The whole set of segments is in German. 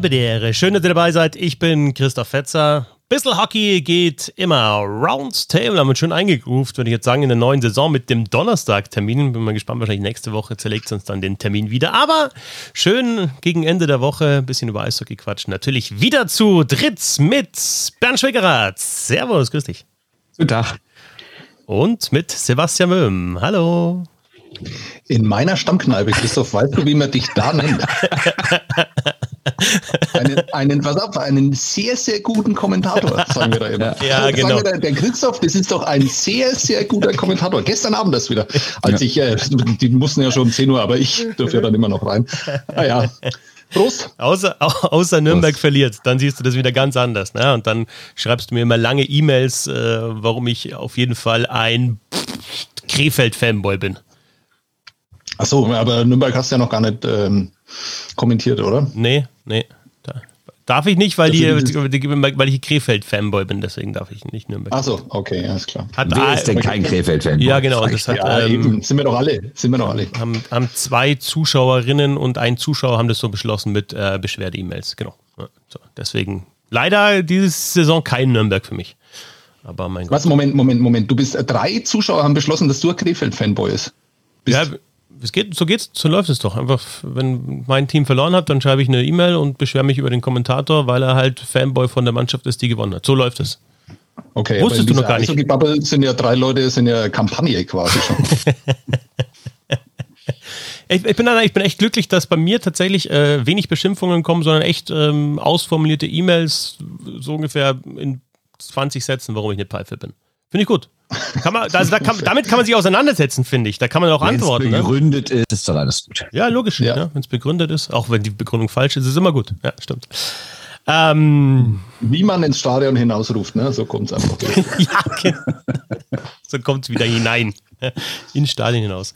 Belvedere. Schön, dass ihr dabei seid. Ich bin Christoph Fetzer. Bissl Hockey geht immer. Roundtable haben wir schön eingegroovt, würde ich jetzt sagen, in der neuen Saison mit dem Donnerstag-Termin. Bin mal gespannt, wahrscheinlich nächste Woche zerlegt uns dann den Termin wieder. Aber schön gegen Ende der Woche ein bisschen über Eishockey quatschen. Natürlich wieder zu dritt mit Bernd Schwickerath. Servus, grüß dich. Guten Tag. Und mit Sebastian Böhm. Hallo. In meiner Stammkneipe, Christoph, weißt du, wie man dich da nennt? einen, einen, pass auf, einen sehr, sehr guten Kommentator, sagen wir da immer. Ja, ja genau. Da, der Christoph, das ist doch ein sehr, sehr guter Kommentator. Gestern Abend das wieder, als ja. ich, äh, die mussten ja schon um 10 Uhr, aber ich durfte ja dann immer noch rein. Naja. Ah, Prost. Außer, außer Nürnberg Prost. verliert, dann siehst du das wieder ganz anders. Ne? Und dann schreibst du mir immer lange E-Mails, äh, warum ich auf jeden Fall ein Krefeld-Fanboy bin. Achso, aber Nürnberg hast du ja noch gar nicht ähm, kommentiert, oder? Nee, nee. Da. Darf ich nicht, weil, die, weil ich Krefeld-Fanboy bin, deswegen darf ich nicht Nürnberg. Achso, okay, alles klar. Hat Wer ist denn kein Krefeld-Fanboy? Ja, genau. Das hat, ja, ähm, sind wir doch alle. Sind wir doch alle. Haben, haben zwei Zuschauerinnen und ein Zuschauer haben das so beschlossen mit äh, Beschwerde-E-Mails. Genau. Ja, so, deswegen leider diese Saison kein Nürnberg für mich. Aber mein Gott. Was, Moment, Moment, Moment. Du bist äh, drei Zuschauer haben beschlossen, dass du ein Krefeld-Fanboy bist. Ja, es geht, so geht's, so läuft es doch. Einfach, wenn mein Team verloren hat, dann schreibe ich eine E-Mail und beschwere mich über den Kommentator, weil er halt Fanboy von der Mannschaft ist, die gewonnen hat. So läuft es. Okay, wusstest du noch gar nicht. Die Bubble sind ja drei Leute, sind ja Kampagne quasi schon. ich, ich, bin, ich bin echt glücklich, dass bei mir tatsächlich äh, wenig Beschimpfungen kommen, sondern echt ähm, ausformulierte E-Mails, so ungefähr in 20 Sätzen, warum ich eine Pfeife bin. Finde ich gut. Kann man, also da kann, damit kann man sich auseinandersetzen, finde ich. Da kann man auch Wenn's antworten. Wenn ne? es begründet ne? ist, ist doch alles gut. Ja, logisch. Ja. ja Wenn es begründet ist, auch wenn die Begründung falsch ist, ist es immer gut. Ja, stimmt. Ähm, Wie man ins Stadion hinausruft, ne? so kommt es einfach. ja, genau. So kommt es wieder hinein. ins Stadion hinaus.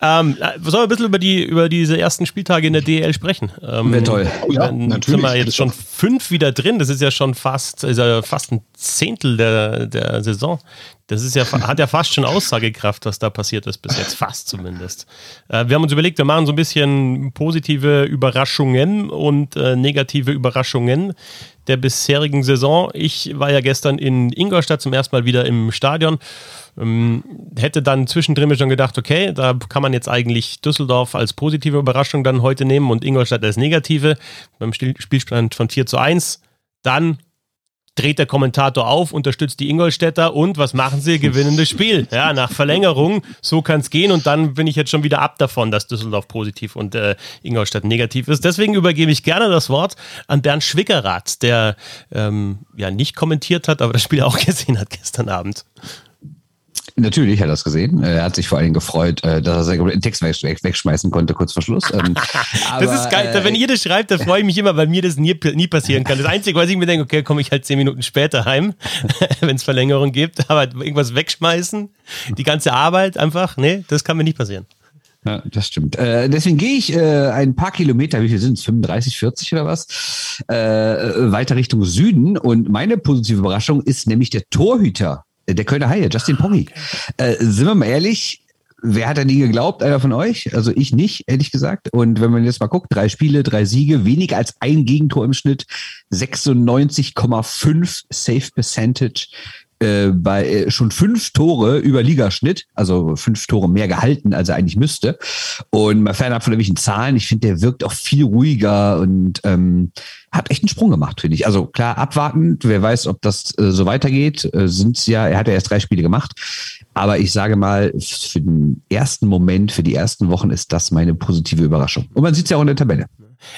Ähm, sollen wir ein bisschen über, die, über diese ersten Spieltage in der DL sprechen? Ähm, Wäre toll. Oh ja, dann natürlich. sind wir jetzt schon fünf wieder drin. Das ist ja schon fast, ist ja fast ein Zehntel der, der Saison. Das ist ja, hat ja fast schon Aussagekraft, was da passiert ist, bis jetzt fast zumindest. Äh, wir haben uns überlegt, wir machen so ein bisschen positive Überraschungen und äh, negative Überraschungen der bisherigen Saison. Ich war ja gestern in Ingolstadt zum ersten Mal wieder im Stadion. Ähm, hätte dann zwischendrin schon gedacht, okay, da kann man jetzt eigentlich Düsseldorf als positive Überraschung dann heute nehmen und Ingolstadt als negative beim Spielstand von 4 zu 1. Dann dreht der Kommentator auf, unterstützt die Ingolstädter und was machen sie? Gewinnendes Spiel. Ja, nach Verlängerung, so kann es gehen und dann bin ich jetzt schon wieder ab davon, dass Düsseldorf positiv und äh, Ingolstadt negativ ist. Deswegen übergebe ich gerne das Wort an Bernd Schwickerath, der ähm, ja nicht kommentiert hat, aber das Spiel auch gesehen hat gestern Abend. Natürlich hat er das gesehen. Er hat sich vor allem gefreut, äh, dass er den Text wegschmeißen konnte, kurz vor Schluss. Ähm, das ist geil. Wenn jeder schreibt, da freue ich mich immer, weil mir das nie, nie passieren kann. Das Einzige, was ich mir denke, okay, komme ich halt zehn Minuten später heim, wenn es Verlängerung gibt, aber irgendwas wegschmeißen, die ganze Arbeit einfach, nee, das kann mir nicht passieren. Ja, das stimmt. Äh, deswegen gehe ich äh, ein paar Kilometer, wie viel sind es? 35, 40 oder was? Äh, weiter Richtung Süden. Und meine positive Überraschung ist nämlich der Torhüter der Kölner Haie, Justin Poggi. Äh, sind wir mal ehrlich, wer hat da nie geglaubt? Einer von euch? Also ich nicht, ehrlich gesagt. Und wenn man jetzt mal guckt, drei Spiele, drei Siege, weniger als ein Gegentor im Schnitt, 96,5 Safe Percentage äh, bei äh, schon fünf Tore über Ligaschnitt, also fünf Tore mehr gehalten, als er eigentlich müsste. Und mal fernab von irgendwelchen Zahlen, ich finde, der wirkt auch viel ruhiger und ähm, hat echt einen Sprung gemacht, finde ich. Also klar, abwartend, wer weiß, ob das äh, so weitergeht, äh, sind ja, er hat ja erst drei Spiele gemacht. Aber ich sage mal, für den ersten Moment, für die ersten Wochen ist das meine positive Überraschung. Und man sieht es ja auch in der Tabelle.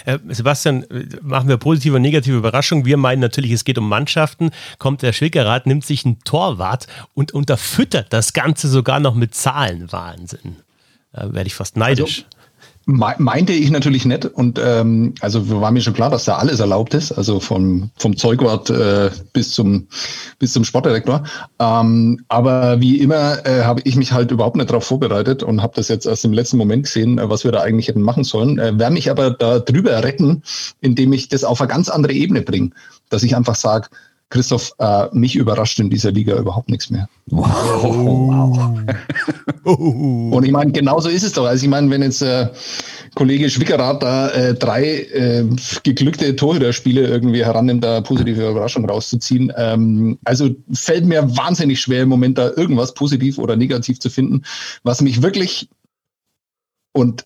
Äh, Sebastian, machen wir positive und negative Überraschungen. Wir meinen natürlich, es geht um Mannschaften. Kommt der Schwickerrat, nimmt sich einen Torwart und unterfüttert das Ganze sogar noch mit Zahlen. Wahnsinn. Da werde ich fast neidisch. Also, Meinte ich natürlich nicht. Und ähm, also war mir schon klar, dass da alles erlaubt ist, also vom, vom Zeugwart äh, bis zum bis zum Sportdirektor. Ähm, aber wie immer äh, habe ich mich halt überhaupt nicht darauf vorbereitet und habe das jetzt erst im letzten Moment gesehen, äh, was wir da eigentlich hätten machen sollen. Äh, Werde mich aber da drüber retten, indem ich das auf eine ganz andere Ebene bringe. Dass ich einfach sage, Christoph, äh, mich überrascht in dieser Liga überhaupt nichts mehr. Wow. Und ich meine, genauso ist es doch. Also ich meine, wenn jetzt äh, Kollege Schwickerath da äh, drei äh, geglückte Torhüterspiele irgendwie herannimmt, da positive Überraschung rauszuziehen. Ähm, also fällt mir wahnsinnig schwer im Moment da irgendwas positiv oder negativ zu finden. Was mich wirklich und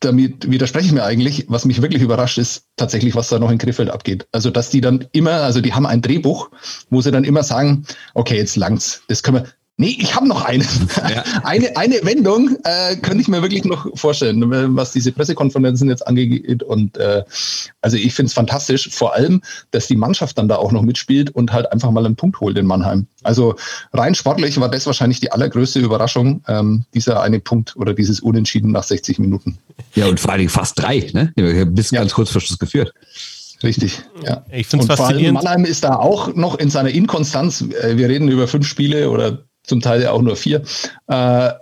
damit widerspreche ich mir eigentlich, was mich wirklich überrascht ist tatsächlich, was da noch in Krefeld abgeht. Also, dass die dann immer, also die haben ein Drehbuch, wo sie dann immer sagen, okay, jetzt langt's, das können wir, Nee, ich habe noch eine. Ja. eine. Eine Wendung äh, könnte ich mir wirklich noch vorstellen, was diese Pressekonferenzen jetzt angeht. Und äh, also ich finde es fantastisch, vor allem, dass die Mannschaft dann da auch noch mitspielt und halt einfach mal einen Punkt holt in Mannheim. Also rein sportlich war das wahrscheinlich die allergrößte Überraschung, ähm, dieser eine Punkt oder dieses Unentschieden nach 60 Minuten. Ja, und vor allem fast drei, ne? Bis ja. ganz kurz vor Schluss geführt. Richtig, ja. Ich finde es faszinierend. Mannheim ist da auch noch in seiner Inkonstanz. Äh, wir reden über fünf Spiele oder zum Teil ja auch nur vier. Äh,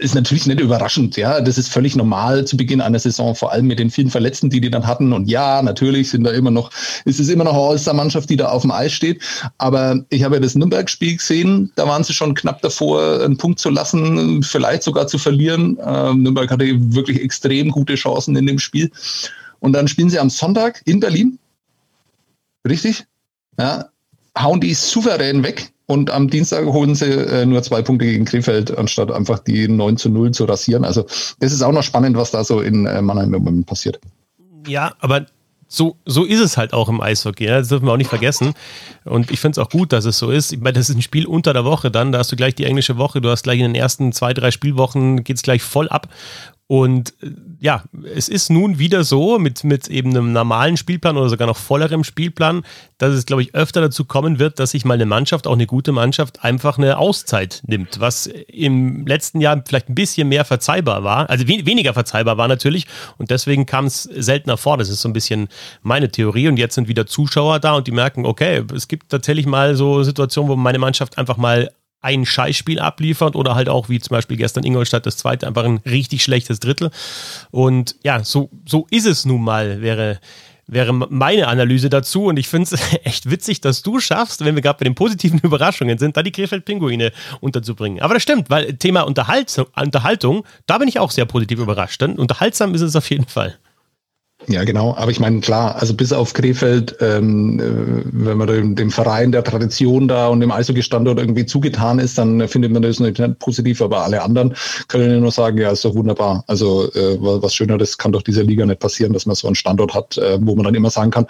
ist natürlich nicht überraschend, ja. Das ist völlig normal zu Beginn einer Saison, vor allem mit den vielen Verletzten, die die dann hatten. Und ja, natürlich sind da immer noch, ist es immer noch eine All-Star-Mannschaft, die da auf dem Eis steht. Aber ich habe ja das Nürnberg-Spiel gesehen, da waren sie schon knapp davor, einen Punkt zu lassen, vielleicht sogar zu verlieren. Ähm, Nürnberg hatte wirklich extrem gute Chancen in dem Spiel. Und dann spielen sie am Sonntag in Berlin. Richtig? Ja, hauen die souverän weg und am Dienstag holen sie äh, nur zwei Punkte gegen Krefeld, anstatt einfach die 9 zu 0 zu rasieren. Also das ist auch noch spannend, was da so in äh, Mannheim im Moment passiert. Ja, aber so, so ist es halt auch im Eishockey. Ja? Das dürfen wir auch nicht vergessen. Und ich finde es auch gut, dass es so ist. Ich meine, das ist ein Spiel unter der Woche dann. Da hast du gleich die englische Woche. Du hast gleich in den ersten zwei, drei Spielwochen geht es gleich voll ab. Und äh, ja, es ist nun wieder so mit, mit eben einem normalen Spielplan oder sogar noch vollerem Spielplan, dass es, glaube ich, öfter dazu kommen wird, dass sich mal eine Mannschaft, auch eine gute Mannschaft, einfach eine Auszeit nimmt, was im letzten Jahr vielleicht ein bisschen mehr verzeihbar war, also we weniger verzeihbar war natürlich und deswegen kam es seltener vor. Das ist so ein bisschen meine Theorie und jetzt sind wieder Zuschauer da und die merken, okay, es gibt tatsächlich mal so Situationen, wo meine Mannschaft einfach mal ein Scheißspiel abliefert oder halt auch wie zum Beispiel gestern Ingolstadt das zweite einfach ein richtig schlechtes Drittel. Und ja, so, so ist es nun mal, wäre, wäre meine Analyse dazu. Und ich finde es echt witzig, dass du schaffst, wenn wir gerade bei den positiven Überraschungen sind, da die Krefeld-Pinguine unterzubringen. Aber das stimmt, weil Thema Unterhalt, Unterhaltung, da bin ich auch sehr positiv überrascht. Denn unterhaltsam ist es auf jeden Fall. Ja, genau. Aber ich meine, klar, also bis auf Krefeld, ähm, äh, wenn man dem, dem, Verein der Tradition da und dem Eishockey-Standort irgendwie zugetan ist, dann findet man das nicht positiv. Aber alle anderen können ja nur sagen, ja, ist doch wunderbar. Also äh, was Schöneres kann doch dieser Liga nicht passieren, dass man so einen Standort hat, äh, wo man dann immer sagen kann,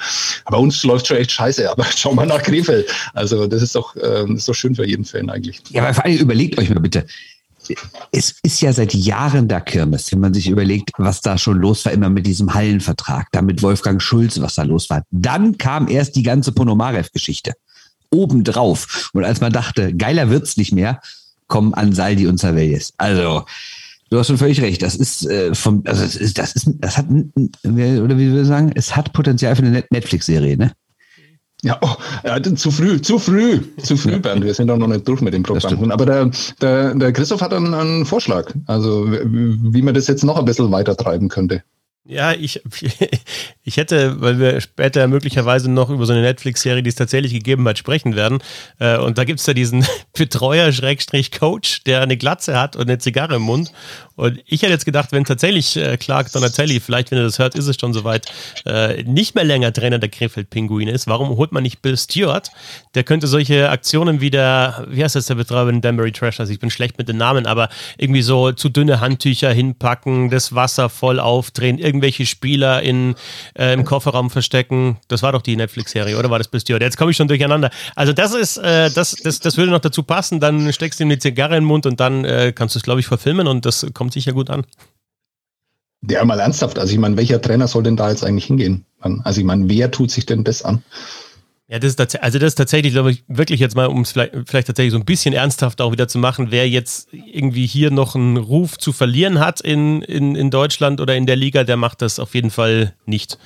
bei uns läuft schon echt scheiße, aber schau mal nach Krefeld. Also das ist doch, äh, ist doch schön für jeden Fan eigentlich. Ja, aber vor allem überlegt euch mal bitte, es ist ja seit Jahren da Kirmes, wenn man sich überlegt, was da schon los war, immer mit diesem Hallenvertrag, da mit Wolfgang Schulz, was da los war. Dann kam erst die ganze Ponomarev-Geschichte. Obendrauf. Und als man dachte, geiler wird's nicht mehr, kommen Ansaldi und Savellis. Also, du hast schon völlig recht. Das ist äh, vom, also das ist, das ist, das hat, oder wie wir sagen, es hat Potenzial für eine Netflix-Serie, ne? Ja, oh, ja, zu früh, zu früh, zu früh, Bernd. Wir sind doch noch nicht durch mit dem Programm. Aber der, der, der Christoph hat einen, einen Vorschlag, also wie man das jetzt noch ein bisschen weiter treiben könnte. Ja, ich, ich hätte, weil wir später möglicherweise noch über so eine Netflix-Serie, die es tatsächlich gegeben hat, sprechen werden. Äh, und da gibt es ja diesen Betreuer-Coach, der eine Glatze hat und eine Zigarre im Mund. Und ich hätte jetzt gedacht, wenn tatsächlich äh, Clark Donatelli, vielleicht wenn er das hört, ist es schon soweit, äh, nicht mehr länger Trainer der Krefeld-Pinguine ist, warum holt man nicht Bill Stewart? Der könnte solche Aktionen wie der, wie heißt das der Betreiber in Danbury Trash? Also ich bin schlecht mit den Namen, aber irgendwie so zu dünne Handtücher hinpacken, das Wasser voll aufdrehen, irgendwelche Spieler in, äh, im Kofferraum verstecken. Das war doch die Netflix-Serie, oder war das bis Jetzt komme ich schon durcheinander. Also das ist, äh, das, das, das würde noch dazu passen. Dann steckst du ihm die Zigarre in den Mund und dann äh, kannst du es, glaube ich, verfilmen und das kommt sicher gut an. Ja, mal ernsthaft. Also ich meine, welcher Trainer soll denn da jetzt eigentlich hingehen? Also ich meine, wer tut sich denn das an? Ja, das ist, also das ist tatsächlich, glaube ich, wirklich jetzt mal, um es vielleicht, vielleicht, tatsächlich so ein bisschen ernsthaft auch wieder zu machen, wer jetzt irgendwie hier noch einen Ruf zu verlieren hat in, in, in Deutschland oder in der Liga, der macht das auf jeden Fall nicht.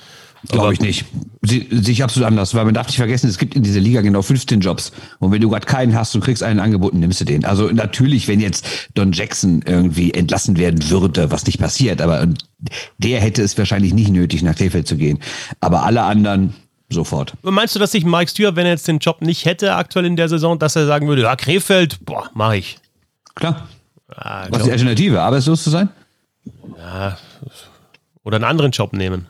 Glaube ich nicht. Sehe ich absolut anders, weil man darf nicht vergessen, es gibt in dieser Liga genau 15 Jobs. Und wenn du gerade keinen hast und kriegst einen angeboten, nimmst du den. Also natürlich, wenn jetzt Don Jackson irgendwie entlassen werden würde, was nicht passiert, aber der hätte es wahrscheinlich nicht nötig, nach Krefeld zu gehen. Aber alle anderen, sofort. Meinst du, dass sich Mike Stewart, wenn er jetzt den Job nicht hätte aktuell in der Saison, dass er sagen würde, ja, Krefeld, boah, mach ich. Klar. Ah, Was ist die Alternative? Arbeitslos zu sein? Ja, oder einen anderen Job nehmen.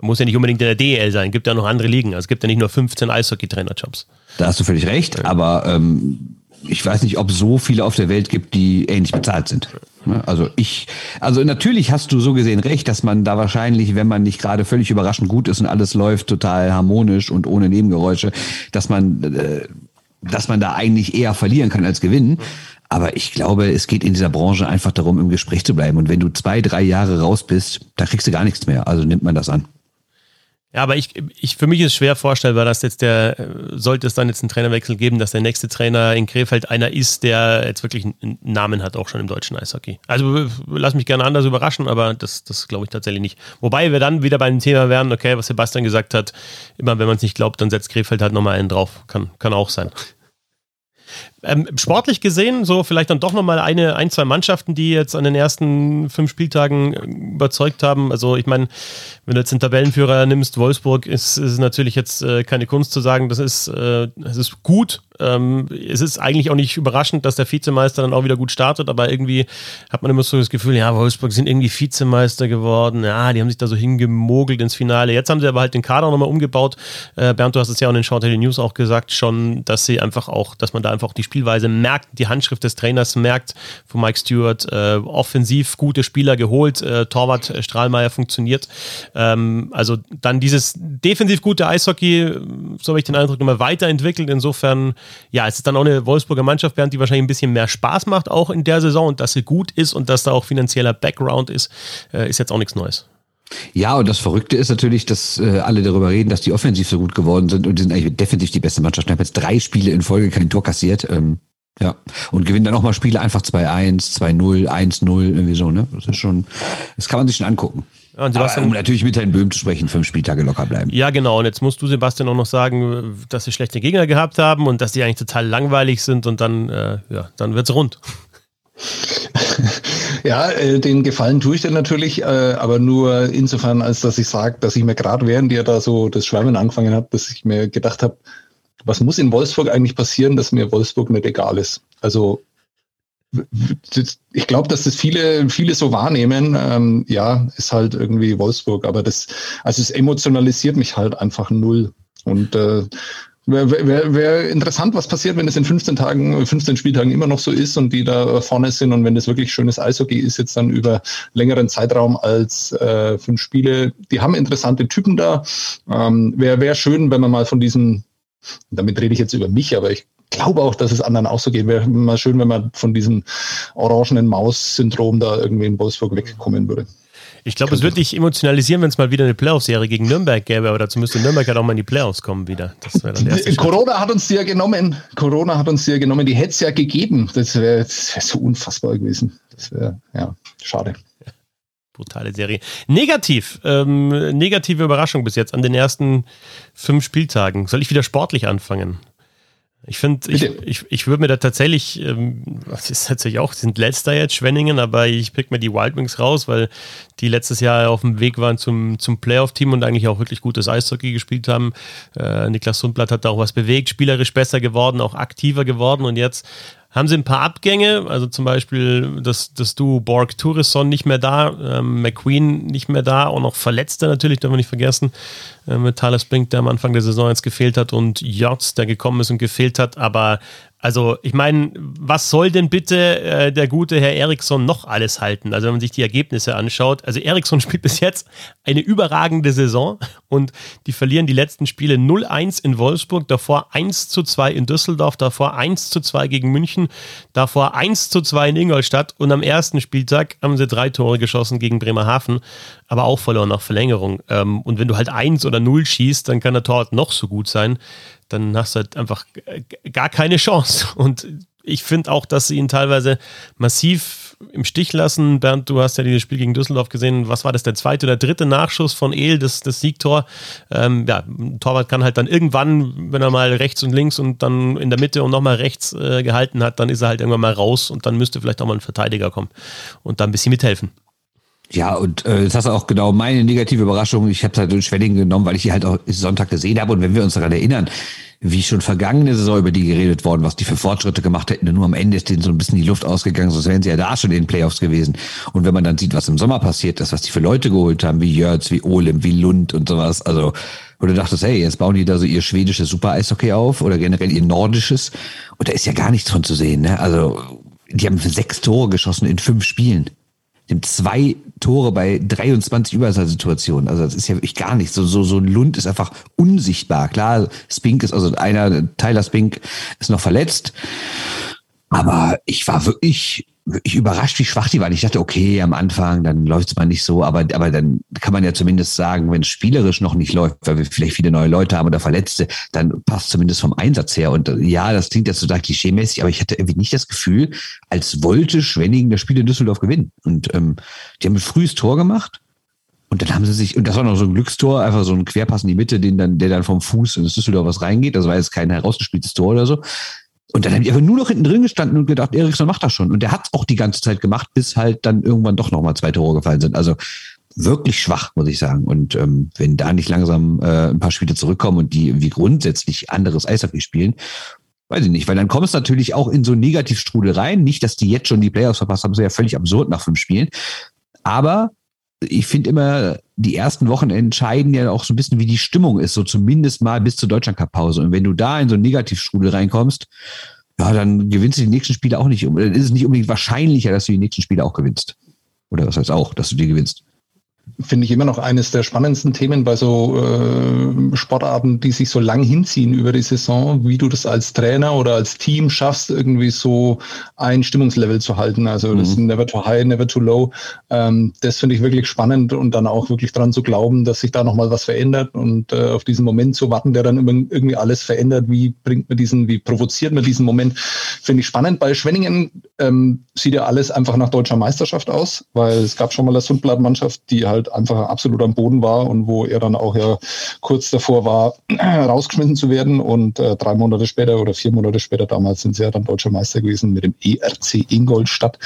Muss ja nicht unbedingt in der DEL sein, gibt ja noch andere Ligen. Also es gibt ja nicht nur 15 Eishockey-Trainer-Jobs. Da hast du völlig recht, aber ähm, ich weiß nicht, ob so viele auf der Welt gibt, die ähnlich bezahlt sind. Ne? Also ich, also natürlich hast du so gesehen recht, dass man da wahrscheinlich, wenn man nicht gerade völlig überraschend gut ist und alles läuft total harmonisch und ohne Nebengeräusche, dass man, äh, dass man da eigentlich eher verlieren kann als gewinnen. Aber ich glaube, es geht in dieser Branche einfach darum, im Gespräch zu bleiben. Und wenn du zwei, drei Jahre raus bist, da kriegst du gar nichts mehr. Also nimmt man das an. Ja, aber ich, ich, für mich ist schwer vorstellbar, dass jetzt der, sollte es dann jetzt einen Trainerwechsel geben, dass der nächste Trainer in Krefeld einer ist, der jetzt wirklich einen Namen hat, auch schon im deutschen Eishockey. Also lass mich gerne anders überraschen, aber das, das glaube ich tatsächlich nicht. Wobei wir dann wieder bei dem Thema wären, okay, was Sebastian gesagt hat, immer wenn man es nicht glaubt, dann setzt Krefeld halt nochmal einen drauf. Kann, kann auch sein. Ähm, sportlich gesehen, so vielleicht dann doch nochmal eine, ein, zwei Mannschaften, die jetzt an den ersten fünf Spieltagen äh, überzeugt haben. Also ich meine, wenn du jetzt den Tabellenführer nimmst, Wolfsburg, ist, es natürlich jetzt äh, keine Kunst zu sagen, das ist, äh, das ist gut. Ähm, es ist eigentlich auch nicht überraschend, dass der Vizemeister dann auch wieder gut startet, aber irgendwie hat man immer so das Gefühl, ja, Wolfsburg sind irgendwie Vizemeister geworden, ja, die haben sich da so hingemogelt ins Finale. Jetzt haben sie aber halt den Kader nochmal umgebaut. Äh, Bernd, du hast es ja auch in den Short News auch gesagt, schon, dass sie einfach auch, dass man da einfach die Spielweise merkt, die Handschrift des Trainers merkt, von Mike Stewart, äh, offensiv gute Spieler geholt, äh, Torwart äh, Strahlmeier funktioniert. Ähm, also dann dieses defensiv gute Eishockey, so habe ich den Eindruck, nochmal weiterentwickelt. Insofern ja, es ist dann auch eine Wolfsburger Mannschaft, während die wahrscheinlich ein bisschen mehr Spaß macht, auch in der Saison und dass sie gut ist und dass da auch finanzieller Background ist, äh, ist jetzt auch nichts Neues. Ja, und das Verrückte ist natürlich, dass äh, alle darüber reden, dass die offensiv so gut geworden sind und die sind eigentlich definitiv die beste Mannschaft. Ich habe jetzt drei Spiele in Folge kein Tor kassiert. Ähm, ja, und gewinnen dann auch mal Spiele einfach 2-1, 2-0, 1-0, irgendwie so, ne? Das ist schon, das kann man sich schon angucken. Ja, und Sebastian, Aber, um natürlich mit Herrn Böhm zu sprechen, fünf Spieltage locker bleiben. Ja, genau. Und jetzt musst du, Sebastian, auch noch sagen, dass sie schlechte Gegner gehabt haben und dass die eigentlich total langweilig sind und dann, äh, ja, dann wird's rund. Ja, äh, den Gefallen tue ich dir natürlich, äh, aber nur insofern, als dass ich sage, dass ich mir gerade während ihr da so das Schwärmen angefangen habt, dass ich mir gedacht habe, was muss in Wolfsburg eigentlich passieren, dass mir Wolfsburg nicht egal ist? Also ich glaube, dass das viele, viele so wahrnehmen. Ähm, ja, ist halt irgendwie Wolfsburg, aber das, also es emotionalisiert mich halt einfach null. Und äh, wäre wär, wär interessant, was passiert, wenn es in 15 Tagen, 15 Spieltagen immer noch so ist und die da vorne sind und wenn das wirklich schönes Eishockey ist, jetzt dann über längeren Zeitraum als äh, fünf Spiele. Die haben interessante Typen da. Ähm, wäre wär schön, wenn man mal von diesem, damit rede ich jetzt über mich, aber ich glaube auch, dass es anderen auch so geht. Wäre mal schön, wenn man von diesem orangenen Maus-Syndrom da irgendwie in Wolfsburg wegkommen würde. Ich glaube, es würde dich emotionalisieren, wenn es mal wieder eine Playoff-Serie gegen Nürnberg gäbe, aber dazu müsste Nürnberg halt auch mal in die Playoffs kommen wieder. Das dann der Corona hat uns die ja genommen. Corona hat uns die ja genommen. Die hätte es ja gegeben. Das wäre wär so unfassbar gewesen. Das wäre, ja, schade. Brutale Serie. Negativ, ähm, negative Überraschung bis jetzt an den ersten fünf Spieltagen. Soll ich wieder sportlich anfangen? Ich finde, ich, ich, ich würde mir da tatsächlich, ähm, das ist tatsächlich auch, sind letzter jetzt Schwenningen, aber ich pick mir die Wild Wings raus, weil die letztes Jahr auf dem Weg waren zum, zum Playoff-Team und eigentlich auch wirklich gutes Eishockey gespielt haben. Äh, Niklas Sundblatt hat da auch was bewegt, spielerisch besser geworden, auch aktiver geworden und jetzt haben sie ein paar Abgänge, also zum Beispiel das, das Duo Borg Tourisson nicht mehr da, ähm, McQueen nicht mehr da, auch noch Verletzte natürlich, darf man nicht vergessen, äh, mit Tyler Spink, der am Anfang der Saison jetzt gefehlt hat und Jotz, der gekommen ist und gefehlt hat, aber also, ich meine, was soll denn bitte äh, der gute Herr Eriksson noch alles halten? Also, wenn man sich die Ergebnisse anschaut. Also, Eriksson spielt bis jetzt eine überragende Saison und die verlieren die letzten Spiele 0-1 in Wolfsburg, davor 1-2 in Düsseldorf, davor 1-2 gegen München, davor 1-2 in Ingolstadt und am ersten Spieltag haben sie drei Tore geschossen gegen Bremerhaven, aber auch verloren nach Verlängerung. Ähm, und wenn du halt 1 oder 0 schießt, dann kann der Tor noch so gut sein dann hast du halt einfach gar keine Chance. Und ich finde auch, dass sie ihn teilweise massiv im Stich lassen. Bernd, du hast ja dieses Spiel gegen Düsseldorf gesehen. Was war das, der zweite oder dritte Nachschuss von El, das, das Siegtor? Ähm, ja, ein Torwart kann halt dann irgendwann, wenn er mal rechts und links und dann in der Mitte und nochmal rechts äh, gehalten hat, dann ist er halt irgendwann mal raus und dann müsste vielleicht auch mal ein Verteidiger kommen und da ein bisschen mithelfen. Ja, und äh, das hast du auch genau meine negative Überraschung. Ich habe es halt in Schwenningen genommen, weil ich die halt auch Sonntag gesehen habe. Und wenn wir uns daran erinnern, wie schon vergangene Saison über die geredet worden, was die für Fortschritte gemacht hätten, nur am Ende ist denen so ein bisschen die Luft ausgegangen, sonst wären sie ja da schon in den Playoffs gewesen. Und wenn man dann sieht, was im Sommer passiert ist, was die für Leute geholt haben, wie Jörz, wie Olem, wie Lund und sowas, also wo du dachtest, hey, jetzt bauen die da so ihr schwedisches Super-Eishockey auf oder generell ihr nordisches und da ist ja gar nichts von zu sehen. Ne? Also die haben sechs Tore geschossen in fünf Spielen. Haben zwei Tore bei 23 Überzahlsituationen. Also das ist ja wirklich gar nichts. So, so, so ein Lund ist einfach unsichtbar. Klar, Spink ist, also einer, Tyler Spink ist noch verletzt. Aber ich war wirklich ich überrascht, wie schwach die waren. Ich dachte, okay, am Anfang, dann läuft es mal nicht so, aber, aber dann kann man ja zumindest sagen, wenn es spielerisch noch nicht läuft, weil wir vielleicht viele neue Leute haben oder Verletzte, dann passt zumindest vom Einsatz her. Und ja, das klingt jetzt total klischeemäßig, aber ich hatte irgendwie nicht das Gefühl, als wollte Schwenningen das Spiel in Düsseldorf gewinnen. Und ähm, die haben ein frühes Tor gemacht. Und dann haben sie sich, und das war noch so ein Glückstor, einfach so ein Querpass in die Mitte, den dann, der dann vom Fuß in Düsseldorf was reingeht. Das war jetzt kein herausgespieltes Tor oder so. Und dann habe ich einfach nur noch hinten drin gestanden und gedacht, Eriksson macht das schon. Und der hat es auch die ganze Zeit gemacht, bis halt dann irgendwann doch nochmal zwei Tore gefallen sind. Also wirklich schwach, muss ich sagen. Und ähm, wenn da nicht langsam äh, ein paar Spiele zurückkommen und die wie grundsätzlich anderes Eishockey spielen, weiß ich nicht, weil dann kommst du natürlich auch in so Negativstrudel rein. Nicht, dass die jetzt schon die Playoffs verpasst haben, ist ja völlig absurd nach fünf Spielen. Aber ich finde immer, die ersten Wochen entscheiden ja auch so ein bisschen, wie die Stimmung ist, so zumindest mal bis zur Deutschlandcup-Pause. Und wenn du da in so einen Negativstrudel reinkommst, ja, dann gewinnst du die nächsten Spiele auch nicht. Dann ist es nicht unbedingt wahrscheinlicher, dass du die nächsten Spiele auch gewinnst. Oder was heißt auch, dass du die gewinnst finde ich immer noch eines der spannendsten Themen bei so äh, Sportarten, die sich so lang hinziehen über die Saison, wie du das als Trainer oder als Team schaffst, irgendwie so ein Stimmungslevel zu halten. Also mhm. das ist never too high, never too low. Ähm, das finde ich wirklich spannend und dann auch wirklich dran zu glauben, dass sich da nochmal was verändert und äh, auf diesen Moment zu warten, der dann irgendwie alles verändert. Wie bringt man diesen, wie provoziert man diesen Moment? Finde ich spannend. Bei Schwenningen ähm, sieht ja alles einfach nach deutscher Meisterschaft aus, weil es gab schon mal eine Sundblatt-Mannschaft, die halt einfach absolut am Boden war und wo er dann auch ja kurz davor war, rausgeschmissen zu werden. Und äh, drei Monate später oder vier Monate später, damals sind sie ja dann deutscher Meister gewesen mit dem ERC Ingolstadt.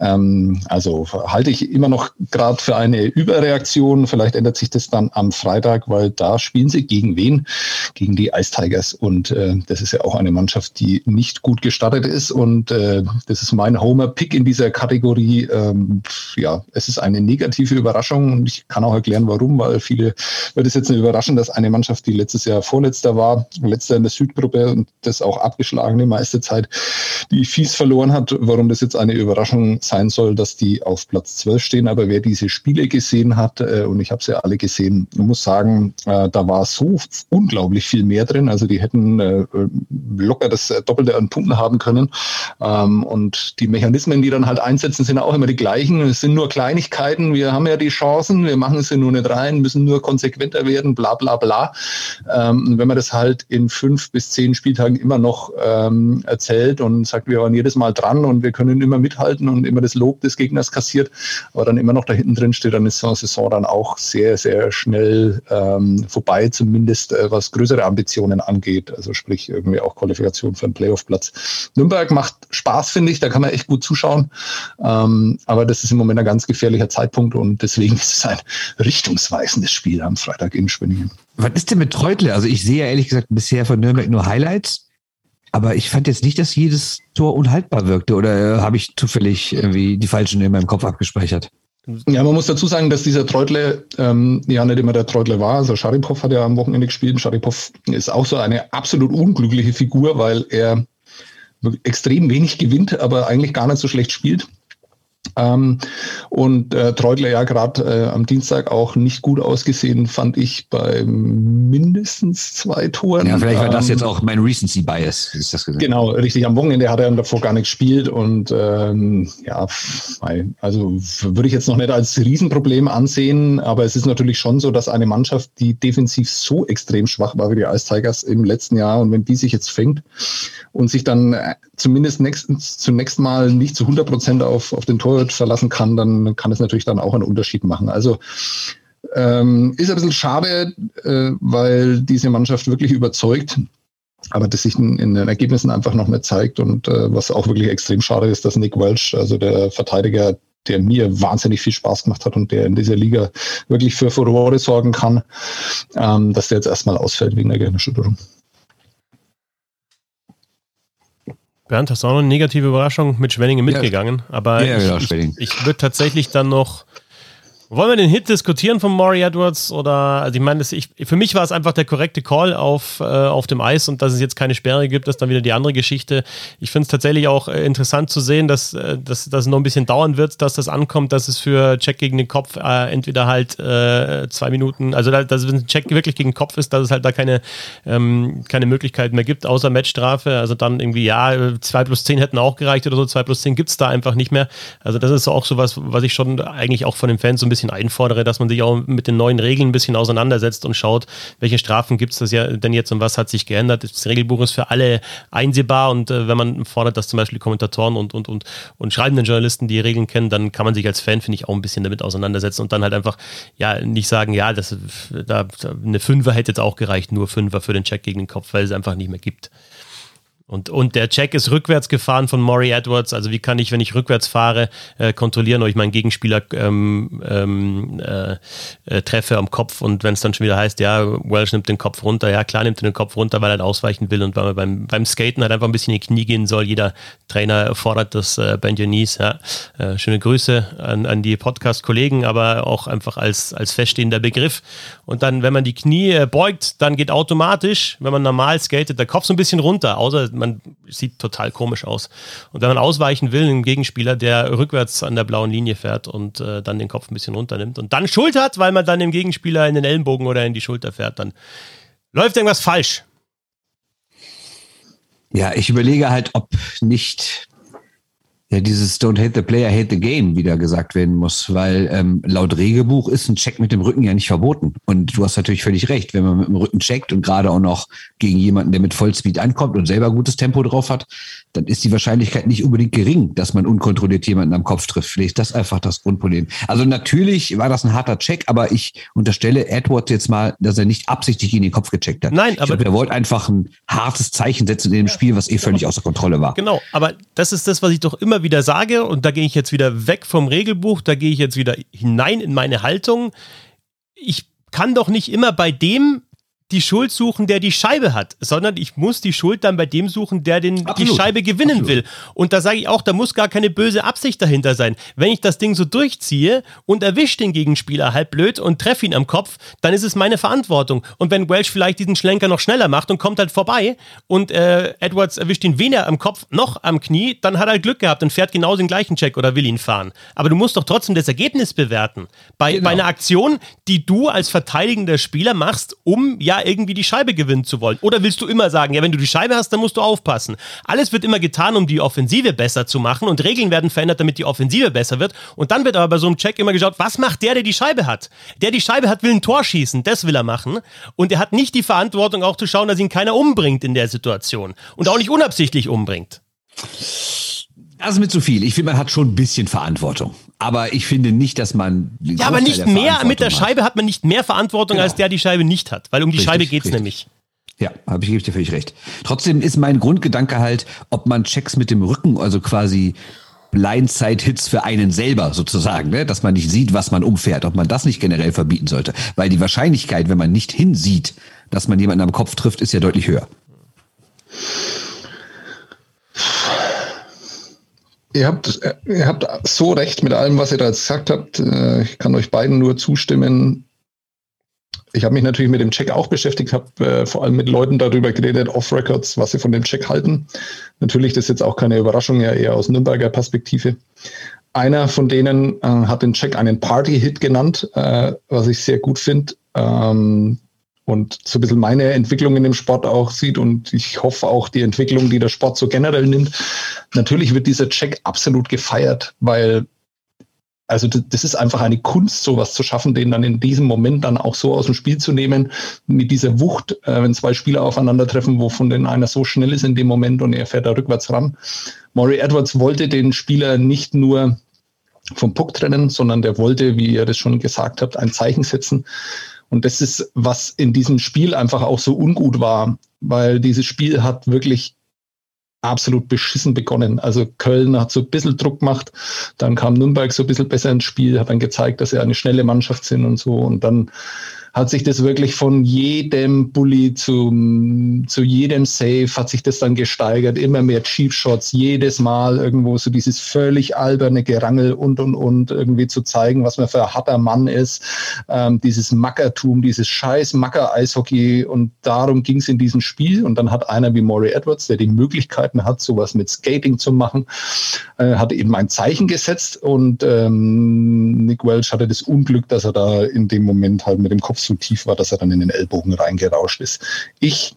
Ähm, also halte ich immer noch gerade für eine Überreaktion. Vielleicht ändert sich das dann am Freitag, weil da spielen sie gegen wen? Gegen die Ice Tigers. Und äh, das ist ja auch eine Mannschaft, die nicht gut gestartet ist. Und äh, das ist mein Homer-Pick in dieser Kategorie. Ähm, ja, es ist eine negative Überraschung und ich kann auch erklären, warum, weil viele wird es jetzt nicht überraschen, dass eine Mannschaft, die letztes Jahr Vorletzter war, letzter in der Südgruppe und das auch abgeschlagen die meiste Zeit, die fies verloren hat, warum das jetzt eine Überraschung sein soll, dass die auf Platz 12 stehen. Aber wer diese Spiele gesehen hat, äh, und ich habe sie ja alle gesehen, muss sagen, äh, da war so unglaublich viel mehr drin. Also die hätten äh, locker das Doppelte an Punkten haben können. Ähm, und die Mechanismen, die dann halt einsetzen, sind auch immer die gleichen. Es sind nur Kleinigkeiten. Wir haben ja die Chance, lassen, wir machen ja nur nicht rein, müssen nur konsequenter werden, bla bla bla. Ähm, wenn man das halt in fünf bis zehn Spieltagen immer noch ähm, erzählt und sagt, wir waren jedes Mal dran und wir können immer mithalten und immer das Lob des Gegners kassiert, aber dann immer noch da hinten drin steht, dann ist so eine Saison dann auch sehr, sehr schnell ähm, vorbei, zumindest äh, was größere Ambitionen angeht. Also sprich irgendwie auch Qualifikation für einen Playoff-Platz. Nürnberg macht Spaß, finde ich, da kann man echt gut zuschauen. Ähm, aber das ist im Moment ein ganz gefährlicher Zeitpunkt und deswegen ist es ein richtungsweisendes Spiel am Freitag in Schwenningen. Was ist denn mit Treutle? Also ich sehe ehrlich gesagt bisher von Nürnberg nur Highlights. Aber ich fand jetzt nicht, dass jedes Tor unhaltbar wirkte. Oder äh, habe ich zufällig irgendwie die falschen in meinem Kopf abgespeichert? Ja, man muss dazu sagen, dass dieser Treutle ähm, ja nicht immer der Treutle war. Also Scharipov hat ja am Wochenende gespielt. Scharipov ist auch so eine absolut unglückliche Figur, weil er extrem wenig gewinnt, aber eigentlich gar nicht so schlecht spielt. Ähm, und äh, Treutler ja gerade äh, am Dienstag auch nicht gut ausgesehen, fand ich bei mindestens zwei Toren. Ja, vielleicht war das jetzt ähm, auch mein Recency Bias, ist das gesagt. Genau, richtig. Am Wochenende hat er davor gar nicht gespielt und ähm, ja, also würde ich jetzt noch nicht als Riesenproblem ansehen, aber es ist natürlich schon so, dass eine Mannschaft, die defensiv so extrem schwach war wie die Ice Tigers im letzten Jahr und wenn die sich jetzt fängt und sich dann zumindest nächstens, zunächst mal nicht zu 100 Prozent auf, auf den Torhüter verlassen kann, dann kann es natürlich dann auch einen Unterschied machen. Also ähm, ist ein bisschen schade, äh, weil diese Mannschaft wirklich überzeugt, aber das sich in, in, den Ergebnissen einfach noch mehr zeigt und äh, was auch wirklich extrem schade ist, dass Nick Welch, also der Verteidiger, der mir wahnsinnig viel Spaß gemacht hat und der in dieser Liga wirklich für Furore sorgen kann, ähm, dass der jetzt erstmal ausfällt wegen der Gehirnerschütterung. Bernd, hast du auch noch eine negative Überraschung mit Schwenningen mitgegangen? Aber ja, ja, ich, ich, ich würde tatsächlich dann noch wollen wir den Hit diskutieren von Maury Edwards oder also ich meine, für mich war es einfach der korrekte Call auf, äh, auf dem Eis und dass es jetzt keine Sperre gibt, ist dann wieder die andere Geschichte. Ich finde es tatsächlich auch äh, interessant zu sehen, dass, äh, dass das noch ein bisschen dauern wird, dass das ankommt, dass es für Check gegen den Kopf äh, entweder halt äh, zwei Minuten, also da, dass wenn ein Check wirklich gegen den Kopf ist, dass es halt da keine, ähm, keine Möglichkeit mehr gibt, außer Matchstrafe. Also dann irgendwie, ja, zwei plus zehn hätten auch gereicht oder so, zwei plus zehn gibt es da einfach nicht mehr. Also das ist auch so was, was ich schon eigentlich auch von den Fans so ein bisschen bisschen einfordere, dass man sich auch mit den neuen Regeln ein bisschen auseinandersetzt und schaut, welche Strafen gibt es ja denn jetzt und was hat sich geändert. Das Regelbuch ist für alle einsehbar und äh, wenn man fordert, dass zum Beispiel Kommentatoren und, und, und, und schreibenden Journalisten die Regeln kennen, dann kann man sich als Fan, finde ich, auch ein bisschen damit auseinandersetzen und dann halt einfach ja nicht sagen, ja, das, da, eine Fünfer hätte jetzt auch gereicht, nur Fünfer für den Check gegen den Kopf, weil es einfach nicht mehr gibt. Und, und der Check ist rückwärts gefahren von Maury Edwards. Also wie kann ich, wenn ich rückwärts fahre, äh, kontrollieren, ob ich meinen Gegenspieler ähm, ähm, äh, äh, treffe am Kopf. Und wenn es dann schon wieder heißt, ja, Welsh nimmt den Kopf runter, ja klar nimmt er den Kopf runter, weil er halt ausweichen will und weil man beim, beim Skaten halt einfach ein bisschen in die Knie gehen soll. Jeder Trainer fordert das äh, Benjanis. Ja. Äh, schöne Grüße an, an die Podcast-Kollegen, aber auch einfach als, als feststehender Begriff. Und dann, wenn man die Knie äh, beugt, dann geht automatisch, wenn man normal skatet, der Kopf so ein bisschen runter, außer man sieht total komisch aus. Und wenn man ausweichen will, ein Gegenspieler, der rückwärts an der blauen Linie fährt und äh, dann den Kopf ein bisschen runternimmt und dann schultert, weil man dann dem Gegenspieler in den Ellenbogen oder in die Schulter fährt, dann läuft irgendwas falsch. Ja, ich überlege halt, ob nicht ja, dieses Don't hate the player, hate the game wieder gesagt werden muss, weil ähm, laut Regelbuch ist ein Check mit dem Rücken ja nicht verboten. Und du hast natürlich völlig recht, wenn man mit dem Rücken checkt und gerade auch noch gegen jemanden, der mit Vollspeed ankommt und selber gutes Tempo drauf hat, dann ist die Wahrscheinlichkeit nicht unbedingt gering, dass man unkontrolliert jemanden am Kopf trifft. Vielleicht ist das einfach das Grundproblem. Also natürlich war das ein harter Check, aber ich unterstelle Edwards jetzt mal, dass er nicht absichtlich in den Kopf gecheckt hat. Nein, aber er wollte einfach ein hartes Zeichen setzen in dem Spiel, was eh völlig außer Kontrolle war. Genau, aber das ist das, was ich doch immer wieder sage und da gehe ich jetzt wieder weg vom Regelbuch, da gehe ich jetzt wieder hinein in meine Haltung. Ich kann doch nicht immer bei dem die Schuld suchen, der die Scheibe hat, sondern ich muss die Schuld dann bei dem suchen, der den, die Scheibe gewinnen Absolut. will. Und da sage ich auch, da muss gar keine böse Absicht dahinter sein. Wenn ich das Ding so durchziehe und erwische den Gegenspieler halb blöd und treffe ihn am Kopf, dann ist es meine Verantwortung. Und wenn Welsh vielleicht diesen Schlenker noch schneller macht und kommt halt vorbei und äh, Edwards erwischt ihn weniger am Kopf noch am Knie, dann hat er halt Glück gehabt und fährt genau den gleichen Check oder will ihn fahren. Aber du musst doch trotzdem das Ergebnis bewerten. Bei, genau. bei einer Aktion, die du als verteidigender Spieler machst, um ja irgendwie die Scheibe gewinnen zu wollen? Oder willst du immer sagen, ja, wenn du die Scheibe hast, dann musst du aufpassen? Alles wird immer getan, um die Offensive besser zu machen und Regeln werden verändert, damit die Offensive besser wird. Und dann wird aber bei so einem Check immer geschaut, was macht der, der die Scheibe hat? Der die Scheibe hat, will ein Tor schießen, das will er machen. Und er hat nicht die Verantwortung auch zu schauen, dass ihn keiner umbringt in der Situation. Und auch nicht unabsichtlich umbringt. Das ist mir zu viel. Ich finde, man hat schon ein bisschen Verantwortung. Aber ich finde nicht, dass man. Ja, aber nicht mehr, mit der Scheibe hat man nicht mehr Verantwortung, genau. als der die Scheibe nicht hat. Weil um die richtig, Scheibe geht es nämlich. Ja, habe ich, gebe ich dir völlig recht. Trotzdem ist mein Grundgedanke halt, ob man Checks mit dem Rücken, also quasi Blindside-Hits für einen selber sozusagen, ne? dass man nicht sieht, was man umfährt, ob man das nicht generell verbieten sollte. Weil die Wahrscheinlichkeit, wenn man nicht hinsieht, dass man jemanden am Kopf trifft, ist ja deutlich höher. Ihr habt, ihr habt so recht mit allem, was ihr da gesagt habt. Äh, ich kann euch beiden nur zustimmen. Ich habe mich natürlich mit dem Check auch beschäftigt, habe äh, vor allem mit Leuten darüber geredet, off-Records, was sie von dem Check halten. Natürlich, das ist jetzt auch keine Überraschung, ja eher aus Nürnberger Perspektive. Einer von denen äh, hat den Check einen Party-Hit genannt, äh, was ich sehr gut finde. Ähm, und so ein bisschen meine Entwicklung in dem Sport auch sieht und ich hoffe auch die Entwicklung, die der Sport so generell nimmt. Natürlich wird dieser Check absolut gefeiert, weil also das ist einfach eine Kunst, sowas zu schaffen, den dann in diesem Moment dann auch so aus dem Spiel zu nehmen, mit dieser Wucht, äh, wenn zwei Spieler aufeinandertreffen, wovon denn einer so schnell ist in dem Moment und er fährt da rückwärts ran. Maury Edwards wollte den Spieler nicht nur vom Puck trennen, sondern der wollte, wie ihr das schon gesagt habt, ein Zeichen setzen. Und das ist, was in diesem Spiel einfach auch so ungut war, weil dieses Spiel hat wirklich absolut beschissen begonnen. Also Köln hat so ein bisschen Druck gemacht, dann kam Nürnberg so ein bisschen besser ins Spiel, hat dann gezeigt, dass sie eine schnelle Mannschaft sind und so. Und dann hat sich das wirklich von jedem Bully zu, zu jedem Save hat sich das dann gesteigert, immer mehr Cheap Shots, jedes Mal irgendwo so dieses völlig alberne Gerangel und und und irgendwie zu zeigen, was man für ein harter Mann ist, ähm, dieses Mackertum, dieses scheiß Macker-Eishockey und darum ging es in diesem Spiel. Und dann hat einer wie Maury Edwards, der die Möglichkeiten hat, sowas mit Skating zu machen, äh, hat eben ein Zeichen gesetzt. Und ähm, Nick Welch hatte das Unglück, dass er da in dem Moment halt mit dem Kopf so tief war, dass er dann in den Ellbogen reingerauscht ist. Ich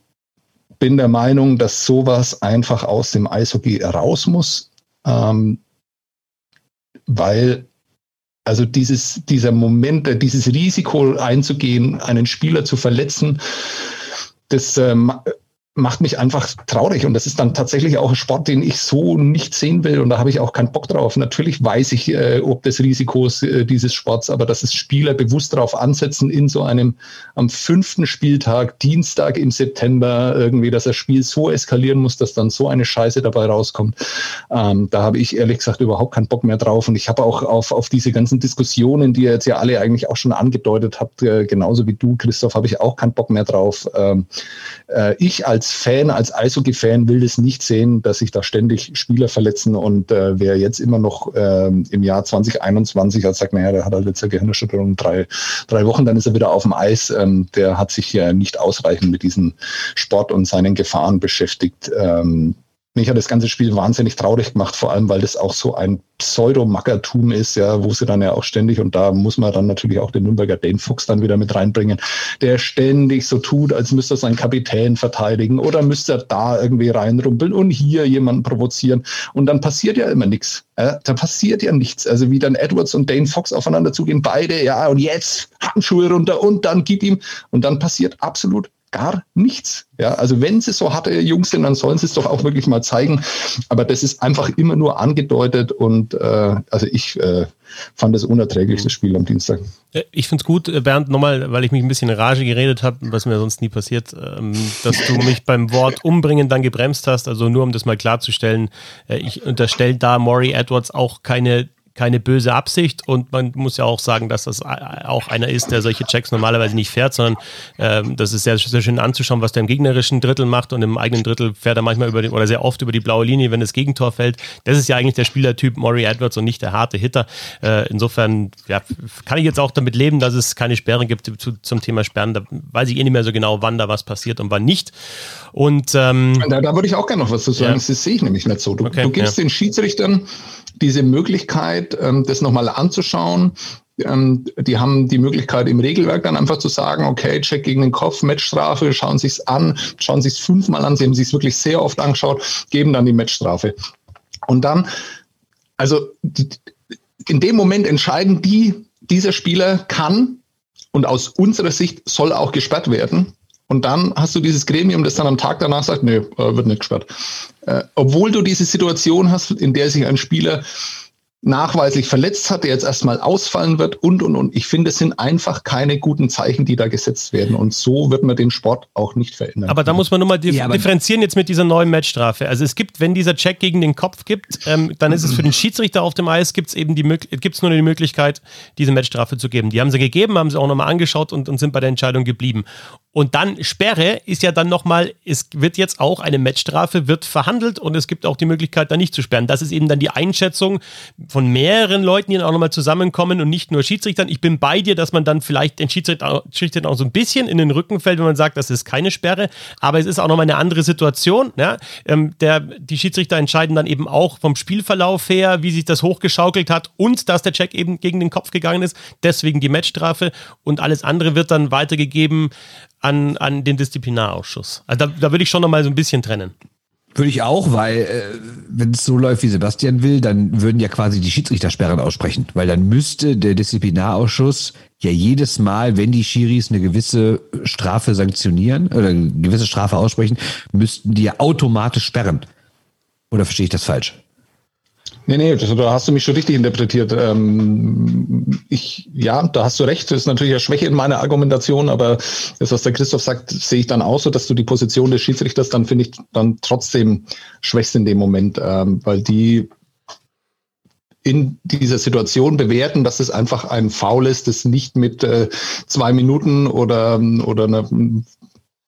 bin der Meinung, dass sowas einfach aus dem Eishockey raus muss, ähm, weil also dieses, dieser Moment, dieses Risiko einzugehen, einen Spieler zu verletzen, das ähm, macht mich einfach traurig und das ist dann tatsächlich auch ein Sport, den ich so nicht sehen will und da habe ich auch keinen Bock drauf. Natürlich weiß ich, äh, ob des Risikos äh, dieses Sports, aber dass es Spieler bewusst darauf ansetzen, in so einem am fünften Spieltag, Dienstag im September irgendwie, dass das Spiel so eskalieren muss, dass dann so eine Scheiße dabei rauskommt. Ähm, da habe ich ehrlich gesagt überhaupt keinen Bock mehr drauf und ich habe auch auf, auf diese ganzen Diskussionen, die ihr jetzt ja alle eigentlich auch schon angedeutet habt, äh, genauso wie du, Christoph, habe ich auch keinen Bock mehr drauf. Ähm, äh, ich als Fan, als Eishockey-Fan will das nicht sehen, dass sich da ständig Spieler verletzen und äh, wer jetzt immer noch äh, im Jahr 2021 als sagt, naja, der hat halt jetzt eine Gehirnerschütterung drei, drei Wochen, dann ist er wieder auf dem Eis, ähm, der hat sich ja nicht ausreichend mit diesem Sport und seinen Gefahren beschäftigt. Ähm, mich hat das ganze Spiel wahnsinnig traurig gemacht, vor allem, weil das auch so ein Pseudomackertum ist, ja, wo sie dann ja auch ständig, und da muss man dann natürlich auch den Nürnberger Dane Fuchs dann wieder mit reinbringen, der ständig so tut, als müsste er seinen Kapitän verteidigen oder müsste er da irgendwie reinrumpeln und hier jemanden provozieren. Und dann passiert ja immer nichts. Ja, da passiert ja nichts. Also wie dann Edwards und Dane Fox aufeinander zugehen, beide, ja, und jetzt Handschuhe runter und dann gib ihm. Und dann passiert absolut gar nichts. Ja, also wenn sie so harte Jungs sind, dann sollen sie es doch auch wirklich mal zeigen. Aber das ist einfach immer nur angedeutet und äh, also ich äh, fand das unerträglich, das Spiel am Dienstag. Ich finde es gut, äh, Bernd, nochmal, weil ich mich ein bisschen in Rage geredet habe, was mir sonst nie passiert, ähm, dass du mich beim Wort umbringen dann gebremst hast. Also nur um das mal klarzustellen, äh, ich unterstelle da Maury Edwards auch keine keine böse Absicht und man muss ja auch sagen, dass das auch einer ist, der solche Checks normalerweise nicht fährt, sondern ähm, das ist sehr, sehr schön anzuschauen, was der im gegnerischen Drittel macht und im eigenen Drittel fährt er manchmal über den, oder sehr oft über die blaue Linie, wenn das Gegentor fällt. Das ist ja eigentlich der Spielertyp Maury Edwards und nicht der harte Hitter. Äh, insofern ja, kann ich jetzt auch damit leben, dass es keine Sperren gibt zu, zum Thema Sperren. Da weiß ich eh nicht mehr so genau, wann da was passiert und wann nicht. Und ähm, da, da würde ich auch gerne noch was zu sagen. Ja. Das sehe ich nämlich nicht so. Du, okay, du gibst ja. den Schiedsrichtern diese Möglichkeit, ähm, das nochmal anzuschauen. Ähm, die haben die Möglichkeit im Regelwerk dann einfach zu sagen, okay, check gegen den Kopf, Matchstrafe, schauen sich's an, schauen sich's fünfmal an, sie haben sich's wirklich sehr oft angeschaut, geben dann die Matchstrafe. Und dann, also in dem Moment entscheiden die, dieser Spieler kann und aus unserer Sicht soll auch gesperrt werden. Und dann hast du dieses Gremium, das dann am Tag danach sagt, nee, äh, wird nicht gesperrt. Äh, obwohl du diese Situation hast, in der sich ein Spieler nachweislich verletzt hat, der jetzt erstmal ausfallen wird und, und, und. Ich finde, es sind einfach keine guten Zeichen, die da gesetzt werden. Und so wird man den Sport auch nicht verändern. Aber da muss man nur mal dif ja, differenzieren jetzt mit dieser neuen Matchstrafe. Also es gibt, wenn dieser Check gegen den Kopf gibt, ähm, dann ist es für den Schiedsrichter auf dem Eis, gibt es eben die gibt's nur die Möglichkeit, diese Matchstrafe zu geben. Die haben sie gegeben, haben sie auch nochmal angeschaut und, und sind bei der Entscheidung geblieben. Und dann Sperre ist ja dann nochmal, es wird jetzt auch eine Matchstrafe, wird verhandelt und es gibt auch die Möglichkeit, da nicht zu sperren. Das ist eben dann die Einschätzung von mehreren Leuten, die dann auch nochmal zusammenkommen und nicht nur Schiedsrichtern. Ich bin bei dir, dass man dann vielleicht den Schiedsrichter, auch so ein bisschen in den Rücken fällt, wenn man sagt, das ist keine Sperre. Aber es ist auch nochmal eine andere Situation. Ja? Ähm, der, die Schiedsrichter entscheiden dann eben auch vom Spielverlauf her, wie sich das hochgeschaukelt hat und dass der Check eben gegen den Kopf gegangen ist. Deswegen die Matchstrafe und alles andere wird dann weitergegeben an, an den Disziplinarausschuss. Also da, da würde ich schon noch mal so ein bisschen trennen. Würde ich auch, weil äh, wenn es so läuft, wie Sebastian will, dann würden ja quasi die Schiedsrichtersperren aussprechen, weil dann müsste der Disziplinarausschuss ja jedes Mal, wenn die Schiris eine gewisse Strafe sanktionieren oder eine gewisse Strafe aussprechen, müssten die ja automatisch sperren. Oder verstehe ich das falsch? Nee, nee, da hast du mich schon richtig interpretiert. Ähm, ich, ja, da hast du recht. Das ist natürlich eine Schwäche in meiner Argumentation, aber das, was der Christoph sagt, sehe ich dann auch so, dass du die Position des Schiedsrichters dann, finde ich, dann trotzdem schwächst in dem Moment, ähm, weil die in dieser Situation bewerten, dass es einfach ein Foul ist, das nicht mit äh, zwei Minuten oder, oder einer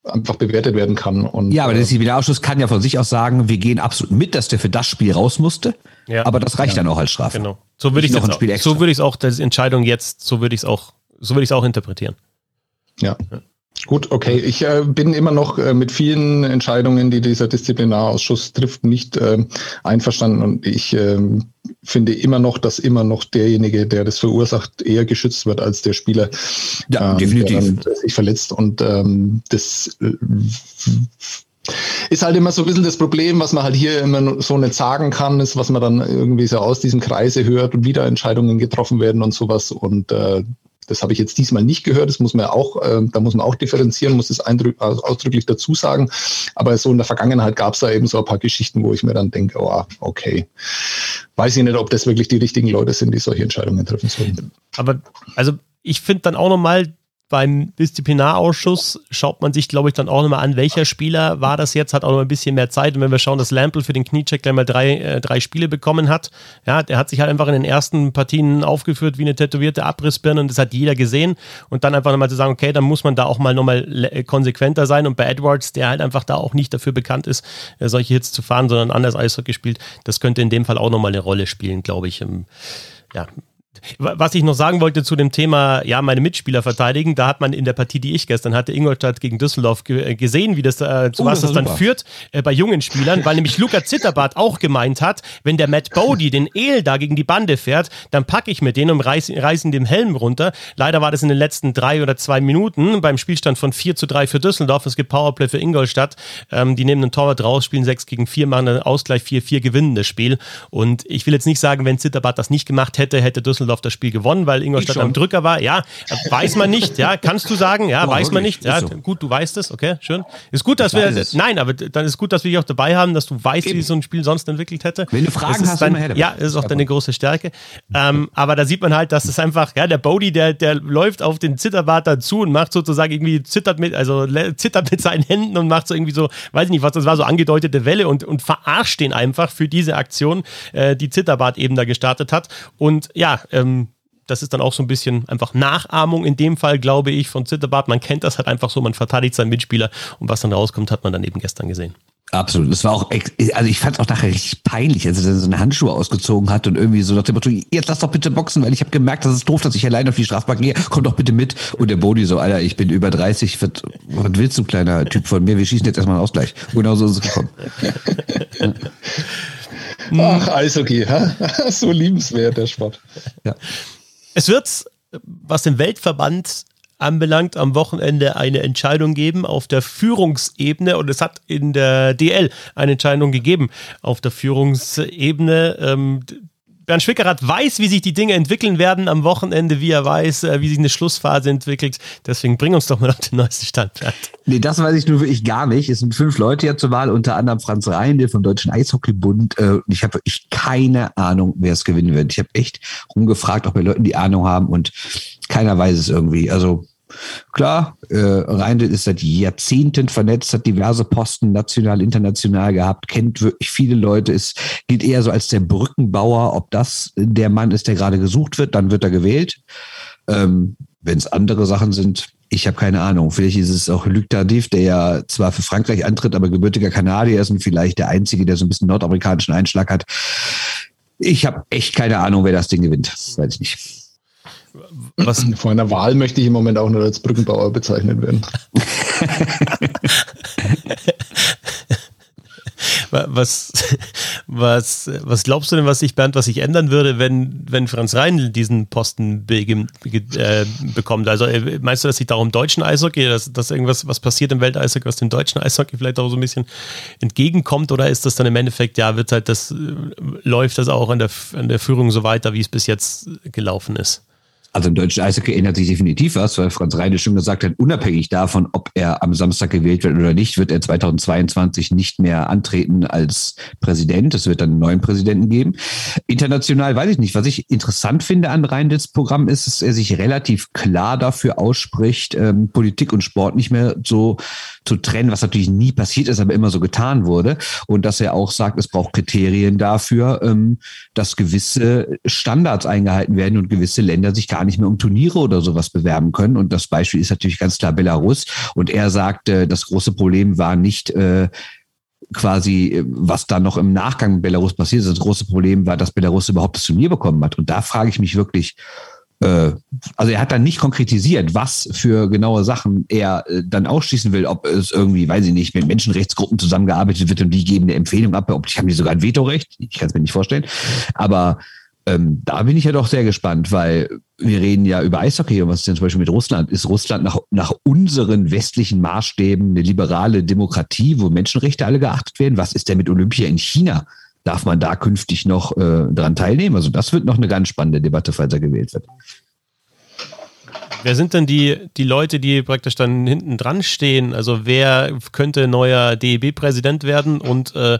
einfach bewertet werden kann. Und, ja, aber der Disziplinarausschuss kann ja von sich aus sagen, wir gehen absolut mit, dass der für das Spiel raus musste. Ja. Aber das reicht ja. dann auch als Strafe. Genau. So würde ich es auch, so würde ich es auch, das Entscheidung jetzt, so würde ich es auch, so würde ich es auch interpretieren. Ja. ja. Gut, okay. Ich äh, bin immer noch äh, mit vielen Entscheidungen, die dieser Disziplinarausschuss trifft, nicht äh, einverstanden. Und ich ähm, finde immer noch, dass immer noch derjenige, der das verursacht, eher geschützt wird als der Spieler, ja, ähm, definitiv. Der sich verletzt. Und ähm, das äh, ist halt immer so ein bisschen das Problem, was man halt hier immer so nicht sagen kann, ist, was man dann irgendwie so aus diesem Kreise hört und wieder Entscheidungen getroffen werden und sowas. Und äh, das habe ich jetzt diesmal nicht gehört. Das muss man auch, äh, da muss man auch differenzieren, muss es ausdrücklich dazu sagen. Aber so in der Vergangenheit gab es da eben so ein paar Geschichten, wo ich mir dann denke, oh, okay, weiß ich nicht, ob das wirklich die richtigen Leute sind, die solche Entscheidungen treffen sollen. Aber also ich finde dann auch nochmal beim Disziplinarausschuss schaut man sich, glaube ich, dann auch nochmal an, welcher Spieler war das jetzt, hat auch noch ein bisschen mehr Zeit. Und wenn wir schauen, dass Lampel für den Kniecheck gleich mal drei, äh, drei Spiele bekommen hat, ja, der hat sich halt einfach in den ersten Partien aufgeführt wie eine tätowierte Abrissbirne und das hat jeder gesehen. Und dann einfach nochmal zu sagen, okay, dann muss man da auch mal nochmal äh, konsequenter sein. Und bei Edwards, der halt einfach da auch nicht dafür bekannt ist, äh, solche Hits zu fahren, sondern anders Eishockey spielt, das könnte in dem Fall auch nochmal eine Rolle spielen, glaube ich. Ähm, ja, was ich noch sagen wollte zu dem Thema, ja, meine Mitspieler verteidigen, da hat man in der Partie, die ich gestern hatte, Ingolstadt gegen Düsseldorf ge äh, gesehen, wie das, äh, zu oh, was das, das dann führt äh, bei jungen Spielern, weil nämlich Luca Zitterbart auch gemeint hat, wenn der Matt Bodie den El da gegen die Bande fährt, dann packe ich mir den und reiß, reißen dem Helm runter. Leider war das in den letzten drei oder zwei Minuten beim Spielstand von 4 zu 3 für Düsseldorf. Es gibt Powerplay für Ingolstadt. Ähm, die nehmen einen Torwart raus, spielen 6 gegen 4, machen einen Ausgleich 4-4, gewinnen das Spiel. Und ich will jetzt nicht sagen, wenn Zitterbart das nicht gemacht hätte, hätte Düsseldorf Düsseldorf das Spiel gewonnen, weil Ingolstadt am Drücker war. Ja, weiß man nicht. Ja, kannst du sagen? Ja, oh, weiß man nicht. Ja, so. gut, du weißt es. Okay, schön. Ist gut, dass ich wir. Nein, aber dann ist gut, dass wir dich auch dabei haben, dass du weißt, Eben. wie so ein Spiel sonst entwickelt hätte. Wenn du Fragen hast, dann, her Ja, ist auch deine große Stärke. Ähm, aber da sieht man halt, dass es einfach, ja, der Bodie, der, der läuft auf den Zitterbart dazu und macht sozusagen irgendwie zittert mit, also zittert mit seinen Händen und macht so irgendwie so, weiß ich nicht was, das war so angedeutete Welle und, und verarscht den einfach für diese Aktion, äh, die Zitterbart eben da gestartet hat. Und ja, ähm, das ist dann auch so ein bisschen einfach Nachahmung in dem Fall, glaube ich, von Zitterbart. Man kennt das halt einfach so, man verteidigt seinen Mitspieler und was dann rauskommt, hat man dann eben gestern gesehen. Absolut. Das war auch, also ich fand es auch nachher richtig peinlich, als er so eine Handschuhe ausgezogen hat und irgendwie so nach dem Motto, jetzt lass doch bitte boxen, weil ich habe gemerkt, das ist doof, dass ich allein auf die Strafbank gehe. Komm doch bitte mit. Und der Bodi so, Alter, ich bin über 30, was, was willst du, kleiner Typ von mir? Wir schießen jetzt erstmal einen Ausgleich. Genau so ist es gekommen. Ach, Eishockey, ha? so liebenswert, der Sport. Ja. Es wird, was den Weltverband anbelangt, am Wochenende eine Entscheidung geben auf der Führungsebene und es hat in der DL eine Entscheidung gegeben auf der Führungsebene. Ähm, Bernd Schwickerath weiß, wie sich die Dinge entwickeln werden am Wochenende, wie er weiß, äh, wie sich eine Schlussphase entwickelt. Deswegen bring uns doch mal auf den neuesten Stand. Nee, das weiß ich nur wirklich gar nicht. Es sind fünf Leute ja zur Wahl, unter anderem Franz Reinde vom Deutschen Eishockeybund. Äh, ich habe wirklich keine Ahnung, wer es gewinnen wird. Ich habe echt rumgefragt, ob wir Leute die Ahnung haben und keiner weiß es irgendwie. Also Klar, äh, Reindl ist seit Jahrzehnten vernetzt, hat diverse Posten national, international gehabt, kennt wirklich viele Leute, ist, gilt eher so als der Brückenbauer. Ob das der Mann ist, der gerade gesucht wird, dann wird er gewählt. Ähm, Wenn es andere Sachen sind, ich habe keine Ahnung. Vielleicht ist es auch Luc Tardif, der ja zwar für Frankreich antritt, aber gebürtiger Kanadier ist und vielleicht der Einzige, der so ein bisschen nordamerikanischen Einschlag hat. Ich habe echt keine Ahnung, wer das Ding gewinnt. Weiß ich nicht. Was Vor einer Wahl möchte ich im Moment auch nur als Brückenbauer bezeichnet werden. was, was, was glaubst du denn, was sich, Bernd, was sich ändern würde, wenn, wenn Franz Reinl diesen Posten be, äh, bekommt? Also äh, meinst du, dass sich darum deutschen Eishockey, dass, dass irgendwas, was passiert im Welteishockey, was dem deutschen Eishockey vielleicht auch so ein bisschen entgegenkommt? Oder ist das dann im Endeffekt, ja, wird halt das, äh, läuft das auch an der, an der Führung so weiter, wie es bis jetzt gelaufen ist? Also im deutschen Eishockey ändert sich definitiv was, weil Franz Reine schon gesagt hat, unabhängig davon, ob er am Samstag gewählt wird oder nicht, wird er 2022 nicht mehr antreten als Präsident. Es wird dann einen neuen Präsidenten geben. International weiß ich nicht. Was ich interessant finde an Reindels Programm ist, dass er sich relativ klar dafür ausspricht, ähm, Politik und Sport nicht mehr so zu trennen, was natürlich nie passiert ist, aber immer so getan wurde. Und dass er auch sagt, es braucht Kriterien dafür, ähm, dass gewisse Standards eingehalten werden und gewisse Länder sich gar nicht mehr um Turniere oder sowas bewerben können. Und das Beispiel ist natürlich ganz klar Belarus. Und er sagte, das große Problem war nicht äh, quasi, was da noch im Nachgang mit Belarus passiert ist. Das große Problem war, dass Belarus überhaupt das Turnier bekommen hat. Und da frage ich mich wirklich, äh, also er hat dann nicht konkretisiert, was für genaue Sachen er äh, dann ausschließen will, ob es irgendwie, weiß ich nicht, mit Menschenrechtsgruppen zusammengearbeitet wird und die geben eine Empfehlung ab, ob die haben die sogar ein Vetorecht, ich kann es mir nicht vorstellen, aber ähm, da bin ich ja doch sehr gespannt, weil wir reden ja über Eishockey und was ist denn zum Beispiel mit Russland? Ist Russland nach, nach unseren westlichen Maßstäben eine liberale Demokratie, wo Menschenrechte alle geachtet werden? Was ist denn mit Olympia in China? Darf man da künftig noch äh, daran teilnehmen? Also das wird noch eine ganz spannende Debatte, falls er gewählt wird. Wer sind denn die, die Leute, die praktisch dann hinten dran stehen? Also wer könnte neuer DEB-Präsident werden? Und äh,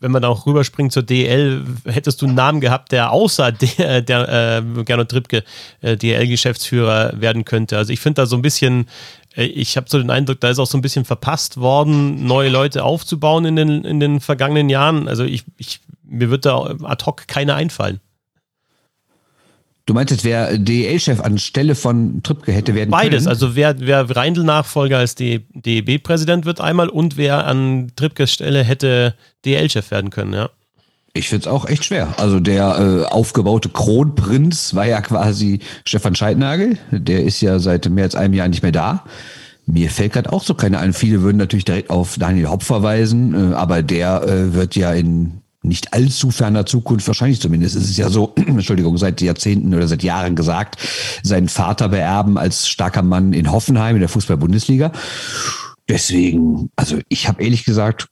wenn man auch rüberspringt zur DL, hättest du einen Namen gehabt, der außer der, der äh, Gernot Trippke äh, DL-Geschäftsführer werden könnte? Also ich finde da so ein bisschen, äh, ich habe so den Eindruck, da ist auch so ein bisschen verpasst worden, neue Leute aufzubauen in den, in den vergangenen Jahren. Also ich, ich mir wird da ad hoc keiner einfallen. Du meintest, wer DEL-Chef anstelle von Trippke hätte werden Beides, können? also wer, wer Reindl-Nachfolger als DEB-Präsident wird einmal und wer an Trippkes Stelle hätte DEL-Chef werden können, ja. Ich finde es auch echt schwer. Also der äh, aufgebaute Kronprinz war ja quasi Stefan Scheidnagel. Der ist ja seit mehr als einem Jahr nicht mehr da. Mir fällt gerade auch so keiner ein. Viele würden natürlich direkt auf Daniel Hopp verweisen, äh, aber der äh, wird ja in nicht allzu ferner Zukunft, wahrscheinlich zumindest, ist es ja so, Entschuldigung, seit Jahrzehnten oder seit Jahren gesagt, seinen Vater beerben als starker Mann in Hoffenheim in der Fußball-Bundesliga. Deswegen, also ich habe ehrlich gesagt,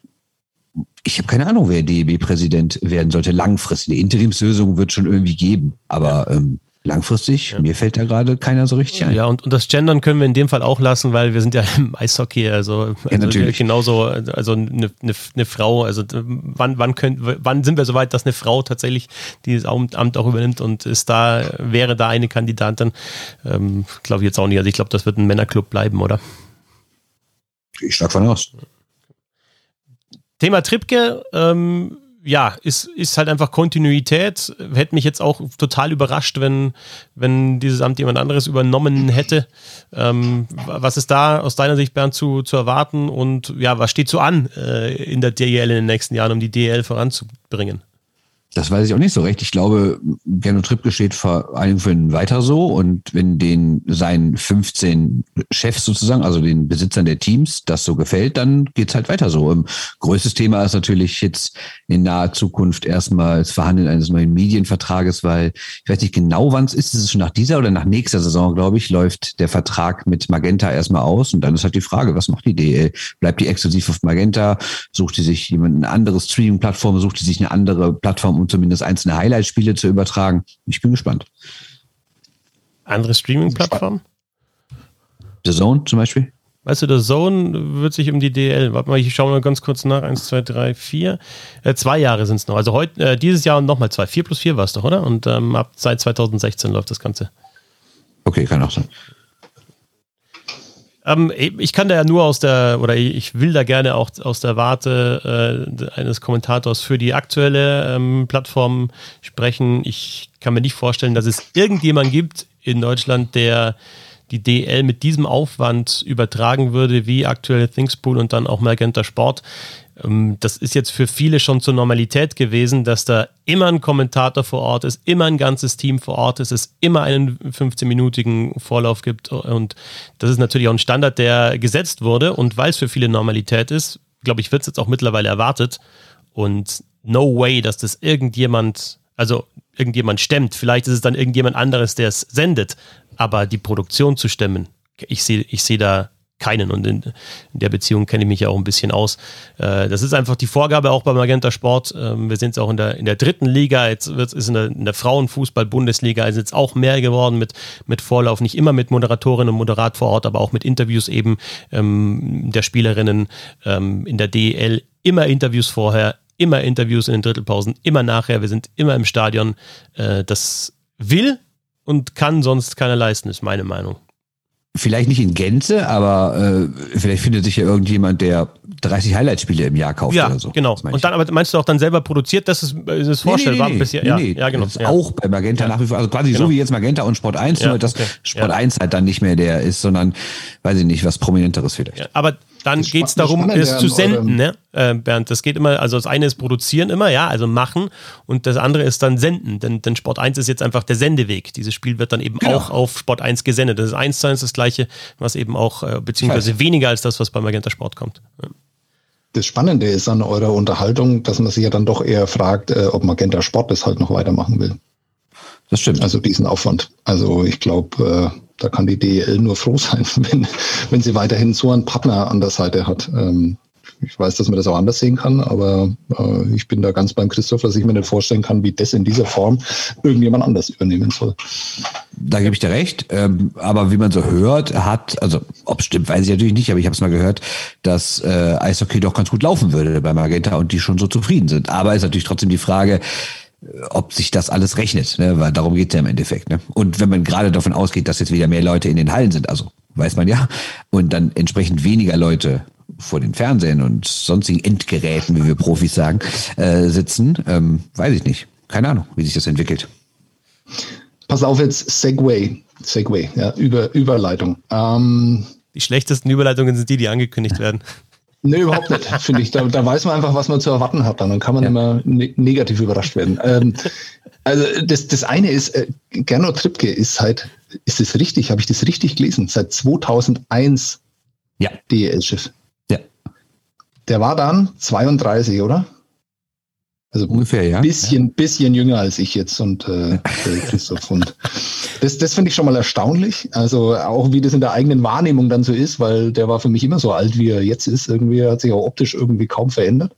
ich habe keine Ahnung, wer DEB-Präsident werden sollte. Langfristig. Eine Interimslösung wird schon irgendwie geben, aber ähm, langfristig, ja. mir fällt da gerade keiner so richtig ein. Ja, und, und das Gendern können wir in dem Fall auch lassen, weil wir sind ja im Eishockey, also, ja, also natürlich. genauso, also eine, eine, eine Frau, also wann, wann, können, wann sind wir so weit, dass eine Frau tatsächlich dieses Amt auch übernimmt und ist da, wäre da eine Kandidatin, ähm, glaube ich jetzt auch nicht. Also ich glaube, das wird ein Männerclub bleiben, oder? Ich stark von aus. Thema Tripke, ähm, ja, ist, ist halt einfach Kontinuität. Hätte mich jetzt auch total überrascht, wenn, wenn dieses Amt jemand anderes übernommen hätte. Ähm, was ist da aus deiner Sicht, Bernd, zu, zu erwarten? Und ja, was steht so an äh, in der DEL in den nächsten Jahren, um die DEL voranzubringen? Das weiß ich auch nicht so recht. Ich glaube, Gernot Trippke steht vor allem für einen weiter so. Und wenn den seinen 15 Chefs sozusagen, also den Besitzern der Teams, das so gefällt, dann geht's halt weiter so. Um, größtes Thema ist natürlich jetzt in naher Zukunft erstmal das Verhandeln eines neuen Medienvertrages, weil ich weiß nicht genau, wann es ist. Ist es schon nach dieser oder nach nächster Saison, glaube ich, läuft der Vertrag mit Magenta erstmal aus. Und dann ist halt die Frage, was macht die DL? Bleibt die exklusiv auf Magenta? Sucht die sich jemand eine andere Streaming-Plattform? Sucht die sich eine andere Plattform um zumindest einzelne Highlight-Spiele zu übertragen. Ich bin gespannt. Andere Streaming-Plattformen? The Zone zum Beispiel? Weißt du, der Zone wird sich um die DL, warte mal, ich schaue mal ganz kurz nach. Eins, zwei, drei, vier. Äh, zwei Jahre sind es noch. Also heute, äh, dieses Jahr und nochmal zwei. Vier plus vier war es doch, oder? Und ähm, ab seit 2016 läuft das Ganze. Okay, kann auch sein. Ähm, ich kann da ja nur aus der, oder ich will da gerne auch aus der Warte äh, eines Kommentators für die aktuelle ähm, Plattform sprechen. Ich kann mir nicht vorstellen, dass es irgendjemand gibt in Deutschland, der die DL mit diesem Aufwand übertragen würde, wie aktuell Thingspool und dann auch Magenta Sport. Ähm, das ist jetzt für viele schon zur Normalität gewesen, dass da immer ein Kommentator vor Ort ist, immer ein ganzes Team vor Ort ist, es immer einen 15-minütigen Vorlauf gibt. Und das ist natürlich auch ein Standard, der gesetzt wurde. Und weil es für viele Normalität ist, glaube ich, wird es jetzt auch mittlerweile erwartet. Und no way, dass das irgendjemand, also irgendjemand stemmt. Vielleicht ist es dann irgendjemand anderes, der es sendet. Aber die Produktion zu stemmen, ich sehe ich seh da keinen. Und in, der Beziehung kenne ich mich ja auch ein bisschen aus. Äh, das ist einfach die Vorgabe auch beim Magenta Sport. Ähm, wir sind jetzt auch in der, in der dritten Liga, jetzt wird es in der, in der Frauenfußball-Bundesliga ist jetzt auch mehr geworden mit, mit Vorlauf, nicht immer mit Moderatorinnen und Moderat vor Ort, aber auch mit Interviews eben ähm, der Spielerinnen ähm, in der DEL. Immer Interviews vorher, immer Interviews in den Drittelpausen, immer nachher. Wir sind immer im Stadion. Äh, das will und kann sonst keiner leisten, ist meine Meinung. Vielleicht nicht in Gänze, aber äh, vielleicht findet sich ja irgendjemand, der 30 Highlight-Spiele im Jahr kauft ja, oder so. genau. Und dann, aber meinst du auch dann selber produziert, dass es, ist es vorstellbar? Nee, nee, nee, bisher, nee, ja, nee, ja, genau. Das ist ja. auch bei Magenta Ja. nach wie vor, also quasi Genau. so wie jetzt Magenta und Sport 1, Ja, nur dass okay. Sport Ja. 1 halt dann nicht mehr der ist, sondern, weiß ich nicht, was Prominenteres vielleicht. Aber dann geht es darum, es zu senden, ne? Äh, Bernd. Das geht immer, also das eine ist produzieren immer, ja, also machen und das andere ist dann senden. Denn, denn Sport 1 ist jetzt einfach der Sendeweg. Dieses Spiel wird dann eben Genau. auch auf Sport 1 gesendet. Das ist eins zu eins das gleiche, was eben auch, äh, beziehungsweise weiß. weniger als das, was beim Magenta Sport kommt. Ja. Das Spannende ist an eurer Unterhaltung, dass man sich ja dann doch eher fragt, äh, ob Magenta Sport das halt noch weitermachen will. Das stimmt. Also diesen Aufwand. Also ich glaube, äh, da kann die DEL nur froh sein, wenn, wenn sie weiterhin so einen Partner an der Seite hat. Ähm, ich weiß, dass man das auch anders sehen kann, aber äh, ich bin da ganz beim Christoph, dass ich mir nicht vorstellen kann, wie das in dieser Form irgendjemand anders übernehmen soll. Da gebe ich dir recht. Ähm, aber wie man so hört, hat, also ob es stimmt, weiß ich natürlich nicht, aber ich habe es mal gehört, dass äh, Eishockey doch ganz gut laufen würde bei Magenta und die schon so zufrieden sind. Aber ist natürlich trotzdem die Frage, ob sich das alles rechnet, ne? weil darum geht es ja im Endeffekt. Ne? Und wenn man gerade davon ausgeht, dass jetzt wieder mehr Leute in den Hallen sind, also weiß man ja, und dann entsprechend weniger Leute vor den Fernsehen und sonstigen Endgeräten, wie wir Profis sagen, äh, sitzen, ähm, weiß ich nicht. Keine Ahnung, wie sich das entwickelt. Pass auf jetzt, Segway. Segway, ja, Über, Überleitung. Ähm, Die schlechtesten Überleitungen sind die, die angekündigt werden. Nee, überhaupt nicht, finde ich. Da, da weiß man einfach, was man zu erwarten hat. Dann kann man immer ne negativ überrascht werden. Ähm, also das, das eine ist, äh, Gernot Trippke ist seit, ist das richtig, habe ich das richtig gelesen, seit 2001 Ja. DEL-Chef. Ja. Der war dann 32, oder? Also Ungefähr, ja. bisschen, bisschen jünger als ich jetzt und äh, Christoph. Und das, das finde ich schon mal erstaunlich. Also auch wie das in der eigenen Wahrnehmung dann so ist, weil der war für mich immer so alt, wie er jetzt ist. Irgendwie hat sich auch optisch irgendwie kaum verändert.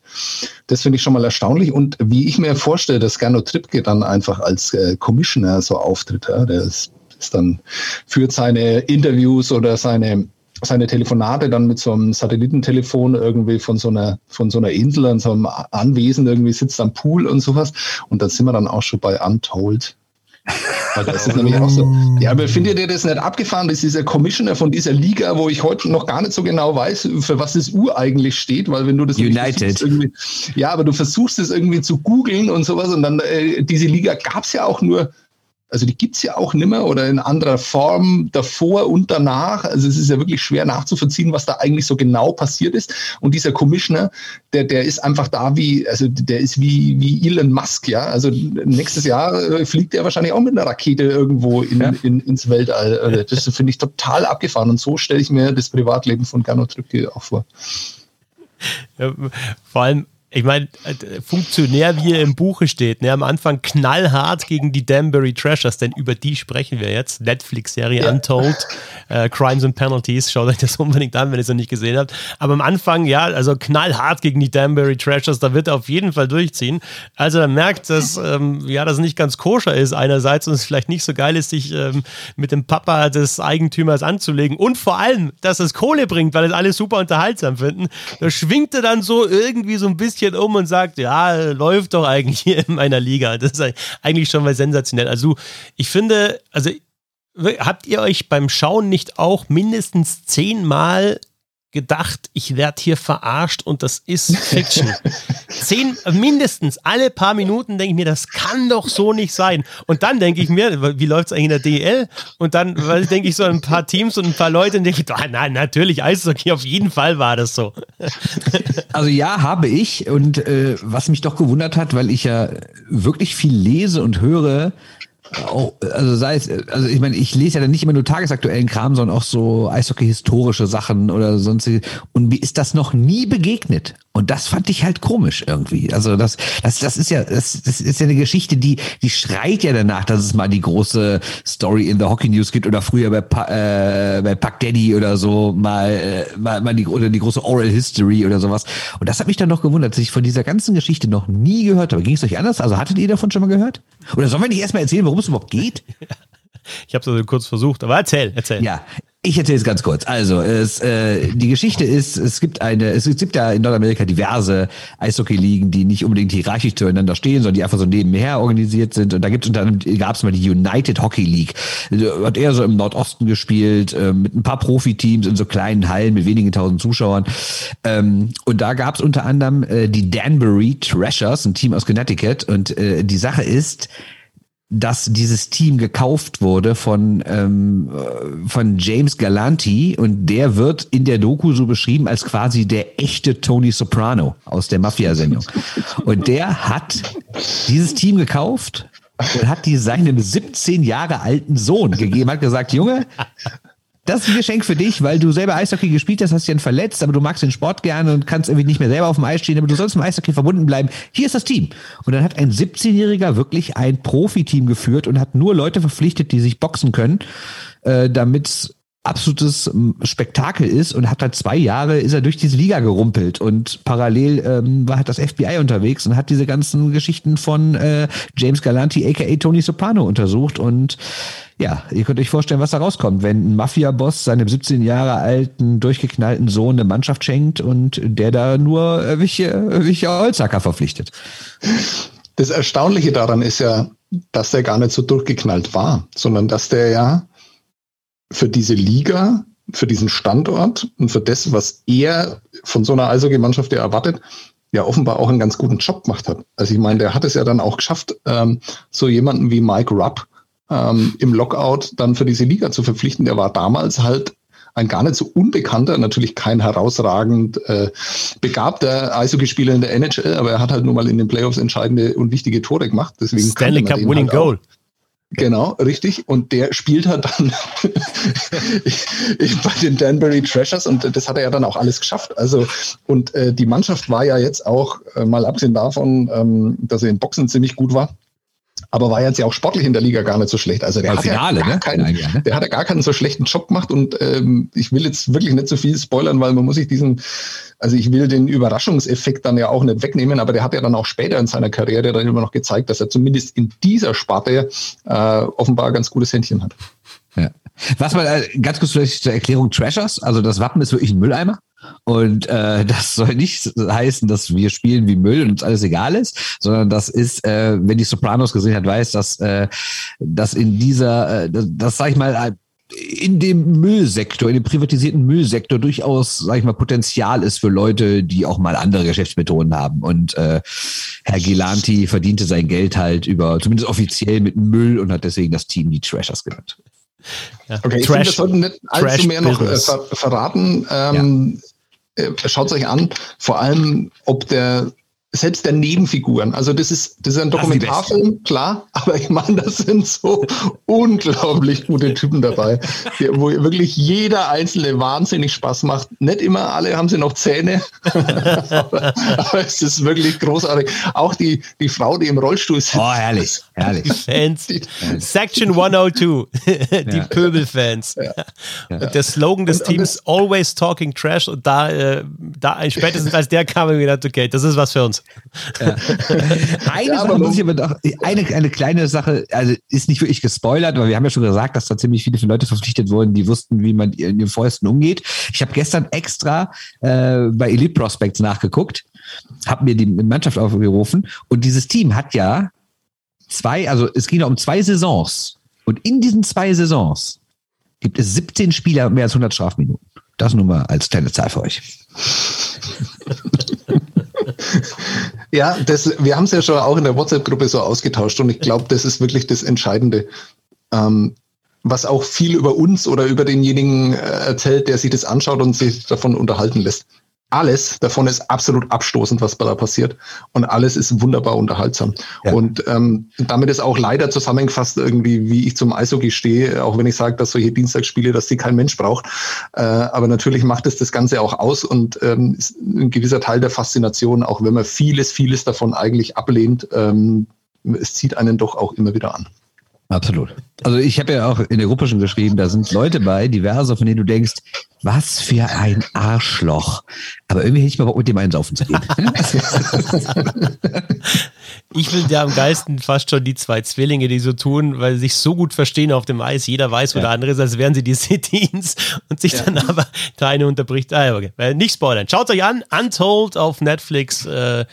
Das finde ich schon mal erstaunlich. Und wie ich mir vorstelle, dass Gernot Trippke dann einfach als äh, Commissioner so auftritt, ja, der ist, ist dann führt seine Interviews oder seine seine Telefonate dann mit so einem Satellitentelefon irgendwie von so einer, von so einer Insel an so einem Anwesen irgendwie sitzt am Pool und sowas. Und da sind wir dann auch schon bei Untold. Weil Das ist nämlich auch so. Ja, aber findet ihr das nicht abgefahren? Das ist dieser Commissioner von dieser Liga, wo ich heute noch gar nicht so genau weiß, für was das U eigentlich steht, weil wenn du das United. Ja, aber du versuchst es irgendwie zu googeln und sowas und dann äh, diese Liga gab es ja auch nur also die gibt's ja auch nimmer oder in anderer Form davor und danach. Also es ist ja wirklich schwer nachzuvollziehen, was da eigentlich so genau passiert ist. Und dieser Commissioner, der, der ist einfach da wie, also der ist wie, wie Elon Musk, ja. Also nächstes Jahr äh, fliegt er wahrscheinlich auch mit einer Rakete irgendwo in, Ja. in, ins Weltall. Also Das finde ich total abgefahren. Und so stelle ich mir das Privatleben von Gernot Trübke auch vor. Ja, vor allem, ich meine, äh, Funktionär, wie er im Buche steht, ne, am Anfang knallhart gegen die Danbury Trashers, denn über die sprechen wir jetzt. Netflix-Serie Ja. Untold, äh, Crimes and Penalties, schaut euch das unbedingt an, wenn ihr es noch nicht gesehen habt. Aber am Anfang, ja, also knallhart gegen die Danbury Trashers, da wird er auf jeden Fall durchziehen. Also er merkt, dass ähm, ja, das nicht ganz koscher ist einerseits und es vielleicht nicht so geil ist, sich ähm, mit dem Papa des Eigentümers anzulegen und vor allem, dass es Kohle bringt, weil es alle super unterhaltsam finden. Da schwingt er dann so irgendwie so ein bisschen um und sagt, ja, läuft doch eigentlich hier in meiner Liga. Das ist eigentlich schon mal sensationell. Also ich finde, also habt ihr euch beim Schauen nicht auch mindestens zehnmal gedacht, ich werde hier verarscht und das ist Fiction. Zehn, mindestens alle paar Minuten denke ich mir, das kann doch so nicht sein. Und dann denke ich mir, wie läuft es eigentlich in der DL? Und dann denke ich so ein paar Teams und ein paar Leute und denke ich, ah, nein, natürlich Eishockey, auf jeden Fall war das so. Also ja, habe ich. Und äh, was mich doch gewundert hat, weil ich ja wirklich viel lese und höre, auch, also sei es, also ich meine, ich lese ja dann nicht immer nur tagesaktuellen Kram, sondern auch so Eishockey-historische Sachen oder sonstige. Und mir ist das noch nie begegnet. Und das fand ich halt komisch irgendwie. Also das, das, das ist ja, das, das ist ja eine Geschichte, die, die schreit ja danach, dass es mal die große Story in the Hockey News gibt oder früher bei, pa, äh, bei Puck Daddy oder so mal, äh, mal, mal die, oder die große Oral History oder sowas. Und das hat mich dann noch gewundert, dass ich von dieser ganzen Geschichte noch nie gehört habe. Ging es euch anders? Also hattet ihr davon schon mal gehört? Oder sollen wir nicht erstmal erzählen, worum es überhaupt geht? Ich habe es also kurz versucht, aber erzähl, erzähl. Ja, ich erzähle es ganz kurz. Also, es, äh, die Geschichte ist, es gibt eine, es gibt ja in Nordamerika diverse Eishockey-Ligen, die nicht unbedingt hierarchisch zueinander stehen, sondern die einfach so nebenher organisiert sind. Und da gibt es unter anderem, gab es mal die United Hockey League. Hat eher so im Nordosten gespielt, äh, mit ein paar Profiteams in so kleinen Hallen mit wenigen tausend Zuschauern. Ähm, und da gab es unter anderem äh, die Danbury Trashers, ein Team aus Connecticut. Und äh, die Sache ist, dass dieses Team gekauft wurde von, ähm, von James Galanti und der wird in der Doku so beschrieben als quasi der echte Tony Soprano aus der Mafia-Sendung. Und der hat dieses Team gekauft und hat die seinem 17 Jahre alten Sohn gegeben, hat gesagt, Junge, das ist ein Geschenk für dich, weil du selber Eishockey gespielt hast, hast dich dann verletzt, aber du magst den Sport gerne und kannst irgendwie nicht mehr selber auf dem Eis stehen, aber du sollst im Eishockey verbunden bleiben. Hier ist das Team. Und dann hat ein 17-Jähriger wirklich ein Profiteam geführt und hat nur Leute verpflichtet, die sich boxen können, äh, damit absolutes Spektakel ist und hat halt zwei Jahre ist er durch diese Liga gerumpelt und parallel ähm, war halt das FBI unterwegs und hat diese ganzen Geschichten von äh, James Galanti aka Tony Soprano untersucht und ja, ihr könnt euch vorstellen, was da rauskommt, wenn ein Mafia-Boss seinem 17 Jahre alten, durchgeknallten Sohn eine Mannschaft schenkt und der da nur welche, welche Holzhacker verpflichtet. Das Erstaunliche daran ist ja, dass der gar nicht so durchgeknallt war, sondern dass der ja für diese Liga, für diesen Standort und für das, was er von so einer Eishockey-Mannschaft erwartet, ja offenbar auch einen ganz guten Job gemacht hat. Also ich meine, der hat es ja dann auch geschafft, ähm, so jemanden wie Mike Rupp ähm, im Lockout dann für diese Liga zu verpflichten. Der war damals halt ein gar nicht so unbekannter, natürlich kein herausragend äh, begabter Eishockeyspieler in der NHL, aber er hat halt nur mal in den Playoffs entscheidende und wichtige Tore gemacht. Deswegen Stanley Cup Winning halt Goal. Genau, richtig. Und der spielt halt dann bei den Danbury Treasures und das hat er ja dann auch alles geschafft. Also, und äh, die Mannschaft war ja jetzt auch, äh, mal abgesehen davon, ähm, dass er in Boxen ziemlich gut war, aber war jetzt ja auch sportlich in der Liga gar nicht so schlecht. Also der, hat, Finale, ja gar ne? keinen, Nein, ja, ne? der hat ja gar keinen so schlechten Job gemacht und ähm, ich will jetzt wirklich nicht so viel spoilern, weil man muss sich diesen, also ich will den Überraschungseffekt dann ja auch nicht wegnehmen, aber der hat ja dann auch später in seiner Karriere dann immer noch gezeigt, dass er zumindest in dieser Sparte äh, offenbar ein ganz gutes Händchen hat. Ja. Was mal äh, ganz kurz vielleicht zur Erklärung Treasures, also das Wappen ist wirklich ein Mülleimer. Und äh, das soll nicht heißen, dass wir spielen wie Müll und uns alles egal ist, sondern das ist, äh, wenn die Sopranos gesehen hat, weiß, dass, äh, dass in dieser, äh, das, das sag ich mal, in dem Müllsektor, in dem privatisierten Müllsektor durchaus, sag ich mal, Potenzial ist für Leute, die auch mal andere Geschäftsmethoden haben. Und äh, Herr Gilanti verdiente sein Geld halt über, zumindest offiziell mit Müll und hat deswegen das Team die Trashers genannt. Ja. Okay, ich finde, wir sollten nicht allzu mehr noch äh, ver verraten. Ähm, ja. Äh, Schaut euch an, vor allem, ob der selbst der Nebenfiguren. Also das ist, das ist ein Dokumentarfilm, klar, aber ich meine, das sind so unglaublich gute Typen dabei, wo wirklich jeder einzelne wahnsinnig Spaß macht. Nicht immer alle haben sie noch Zähne, aber, aber, es ist wirklich großartig. Auch die, die Frau, die im Rollstuhl sitzt. Oh, herrlich, herrlich. Fans. Section 102, die ja. Pöbelfans. Ja. Und der Slogan des und, Teams, und always talking trash und da, äh, da spätestens als der kam, ich gedacht, okay, das ist was für uns. Ja. eine Sache muss ich aber doch, eine, eine kleine Sache, also ist nicht wirklich gespoilert, aber wir haben ja schon gesagt, dass da ziemlich viele Leute verpflichtet wurden, die wussten, wie man in den Fäusten umgeht. Ich habe gestern extra äh, bei Elite Prospects nachgeguckt, habe mir die Mannschaft aufgerufen und dieses Team hat ja zwei, also es ging um zwei Saisons und in diesen zwei Saisons gibt es 17 Spieler mehr als 100 Strafminuten. Das nur mal als kleine Zahl für euch. ja, das, wir haben es ja schon auch in der WhatsApp-Gruppe so ausgetauscht und ich glaube, das ist wirklich das Entscheidende, ähm, was auch viel über uns oder über denjenigen äh, erzählt, der sich das anschaut und sich davon unterhalten lässt. Alles davon ist absolut abstoßend, was da passiert. Und alles ist wunderbar unterhaltsam. Ja. Und ähm, damit ist auch leider zusammengefasst irgendwie, wie ich zum Eishockey stehe, auch wenn ich sage, dass solche Dienstagsspiele, dass die kein Mensch braucht. Äh, aber natürlich macht es das Ganze auch aus und ähm, ist ein gewisser Teil der Faszination, auch wenn man vieles, vieles davon eigentlich ablehnt. Ähm, es zieht einen doch auch immer wieder an. Absolut. Also ich habe ja auch in der Gruppe schon geschrieben, da sind Leute bei, diverse, von denen du denkst, was für ein Arschloch. Aber irgendwie hätte ich mal Bock, mit dem einen saufen zu gehen. ich will ja am geilsten fast schon die zwei Zwillinge, die so tun, weil sie sich so gut verstehen auf dem Eis. Jeder weiß, wo ja. der andere ist, als wären sie die Cities und sich ja. dann aber der eine unterbricht. Ah, okay. Äh, nicht spoilern. Schaut euch an. Untold auf Netflix. Äh,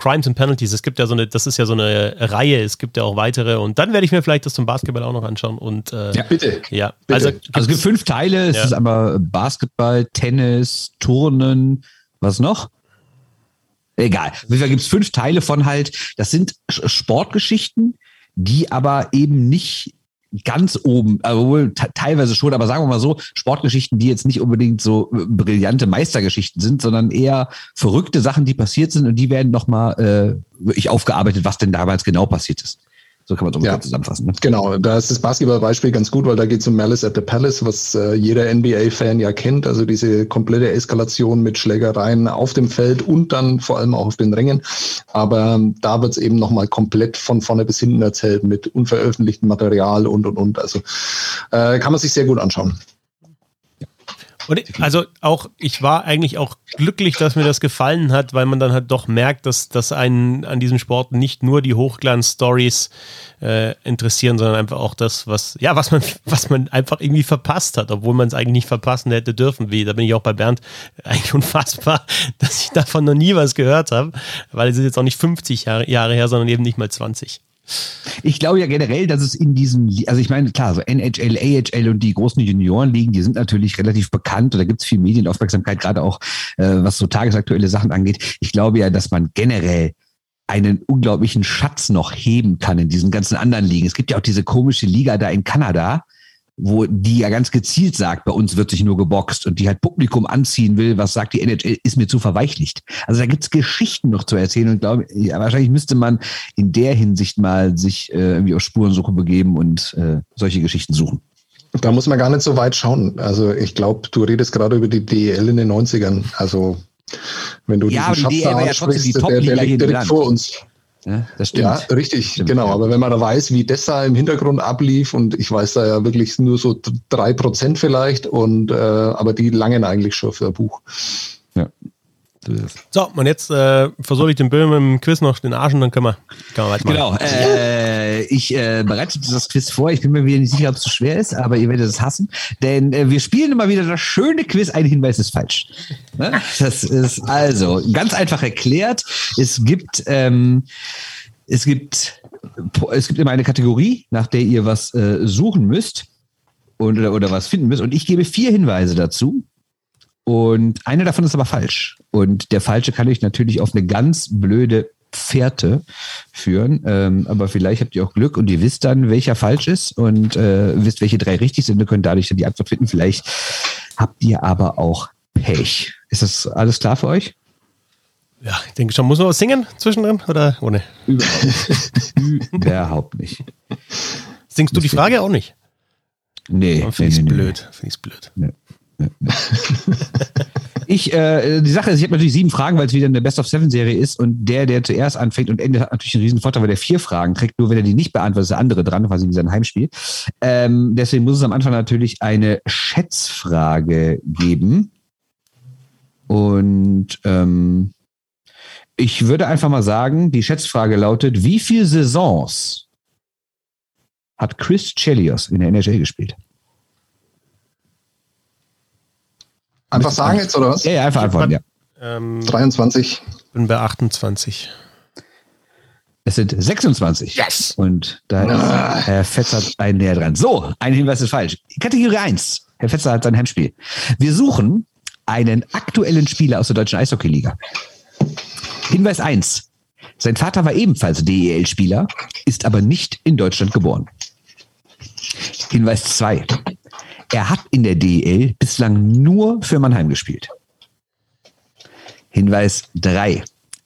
Crimes and Penalties. Es gibt ja so eine, das ist ja so eine Reihe, es gibt ja auch weitere und dann werde ich mir vielleicht das zum Basketball auch noch anschauen. Und, äh, ja, bitte. Ja, bitte. Also, also es gibt fünf Teile, es ja. ist aber Basketball, Tennis, Turnen, was noch? Egal. Auf jeden Fall gibt es fünf Teile von halt, das sind Sportgeschichten, die aber eben nicht ganz oben, also wohl teilweise schon, aber sagen wir mal so, Sportgeschichten, die jetzt nicht unbedingt so äh, brillante Meistergeschichten sind, sondern eher verrückte Sachen, die passiert sind und die werden nochmal äh, wirklich aufgearbeitet, was denn damals genau passiert ist. So kann man es ja, zusammenfassen. Ne? Genau, da ist das Basketballbeispiel ganz gut, weil da geht es um Malice at the Palace, was äh, jeder NBA-Fan ja kennt. Also diese komplette Eskalation mit Schlägereien auf dem Feld und dann vor allem auch auf den Rängen. Aber ähm, da wird es eben nochmal komplett von vorne bis hinten erzählt mit unveröffentlichtem Material und und und. Also äh, kann man sich sehr gut anschauen. Und also auch, ich war eigentlich auch glücklich, dass mir das gefallen hat, weil man dann halt doch merkt, dass, dass einen an diesem Sport nicht nur die Hochglanz-Stories äh, interessieren, sondern einfach auch das, was, ja, was man, was man einfach irgendwie verpasst hat, obwohl man es eigentlich nicht verpassen hätte dürfen. Wie, da bin ich auch bei Bernd eigentlich unfassbar, dass ich davon noch nie was gehört habe, weil es ist jetzt auch nicht 50 Jahre, Jahre her, sondern eben nicht mal 20. Ich glaube ja generell, dass es in diesem, also ich meine, klar, so NHL, AHL und die großen Juniorenligen, die sind natürlich relativ bekannt und da gibt es viel Medienaufmerksamkeit, gerade auch äh, was so tagesaktuelle Sachen angeht. Ich glaube ja, dass man generell einen unglaublichen Schatz noch heben kann in diesen ganzen anderen Ligen. Es gibt ja auch diese komische Liga da in Kanada, wo die ja ganz gezielt sagt, bei uns wird sich nur geboxt und die halt Publikum anziehen will, was sagt die NHL, ist mir zu verweichlicht. Also da gibt's Geschichten noch zu erzählen und glaube, ja, wahrscheinlich müsste man in der Hinsicht mal sich äh, irgendwie auf Spurensuche begeben und äh, solche Geschichten suchen. Da muss man gar nicht so weit schauen. Also ich glaube, du redest gerade über die DEL in den 90ern. Also wenn du ja, diesen Schatz da ansprichst, ja der, der liegt direkt vor uns. Ja, das stimmt. Ja, richtig, stimmt, genau. Ja. Aber wenn man da weiß, wie das da im Hintergrund ablief, und ich weiß da ja wirklich nur so drei Prozent vielleicht, und äh, aber die langen eigentlich schon für ein Buch. So, und jetzt äh, versuche ich den Böhm im Quiz noch den Arsch und dann können wir, können wir weitermachen. Genau, äh, ich äh, bereite das Quiz vor. Ich bin mir wieder nicht sicher, ob es so schwer ist, aber ihr werdet es hassen. Denn äh, wir spielen immer wieder das schöne Quiz, ein Hinweis ist falsch. Ne? Das ist also ganz einfach erklärt. Es gibt, ähm, es gibt, es gibt immer eine Kategorie, nach der ihr was äh, suchen müsst und, oder, oder was finden müsst. Und ich gebe vier Hinweise dazu. Und einer davon ist aber falsch. Und der falsche kann ich natürlich auf eine ganz blöde Fährte führen. Ähm, aber vielleicht habt ihr auch Glück und ihr wisst dann, welcher falsch ist und äh, wisst, welche drei richtig sind und könnt dadurch dann die Antwort finden. Vielleicht habt ihr aber auch Pech. Ist das alles klar für euch? Ja, ich denke schon. Muss man was singen zwischendrin oder ohne? Überhaupt nicht. Überhaupt nicht. Singst du die Frage auch nicht? Nee. Finde ich nee, nee, blöd. Finde ich blöd. Nee. ich, äh, die Sache ist, ich habe natürlich sieben Fragen, weil es wieder eine Best of Seven Serie ist und der, der zuerst anfängt und endet, hat natürlich einen riesen Vorteil, weil der vier Fragen trägt, nur wenn er die nicht beantwortet, ist der andere dran, quasi wie sein Heimspiel. Ähm, deswegen muss es am Anfang natürlich eine Schätzfrage geben. Und ähm, ich würde einfach mal sagen, die Schätzfrage lautet, wie viele Saisons hat Chris Chelios in der NHL gespielt? Einfach sagen jetzt, oder was? Ja, ja einfach antworten, ja. Ähm, 23. Bin bei 28. Es sind 26. Yes! Und da ist ah. Herr Fetzer ein näher dran. So, ein Hinweis ist falsch. Kategorie 1. Herr Fetzer hat sein Heimspiel. Wir suchen einen aktuellen Spieler aus der deutschen Eishockeyliga. Hinweis 1. Sein Vater war ebenfalls DEL-Spieler, ist aber nicht in Deutschland geboren. Hinweis 2. Er hat in der DEL bislang nur für Mannheim gespielt. Hinweis 3.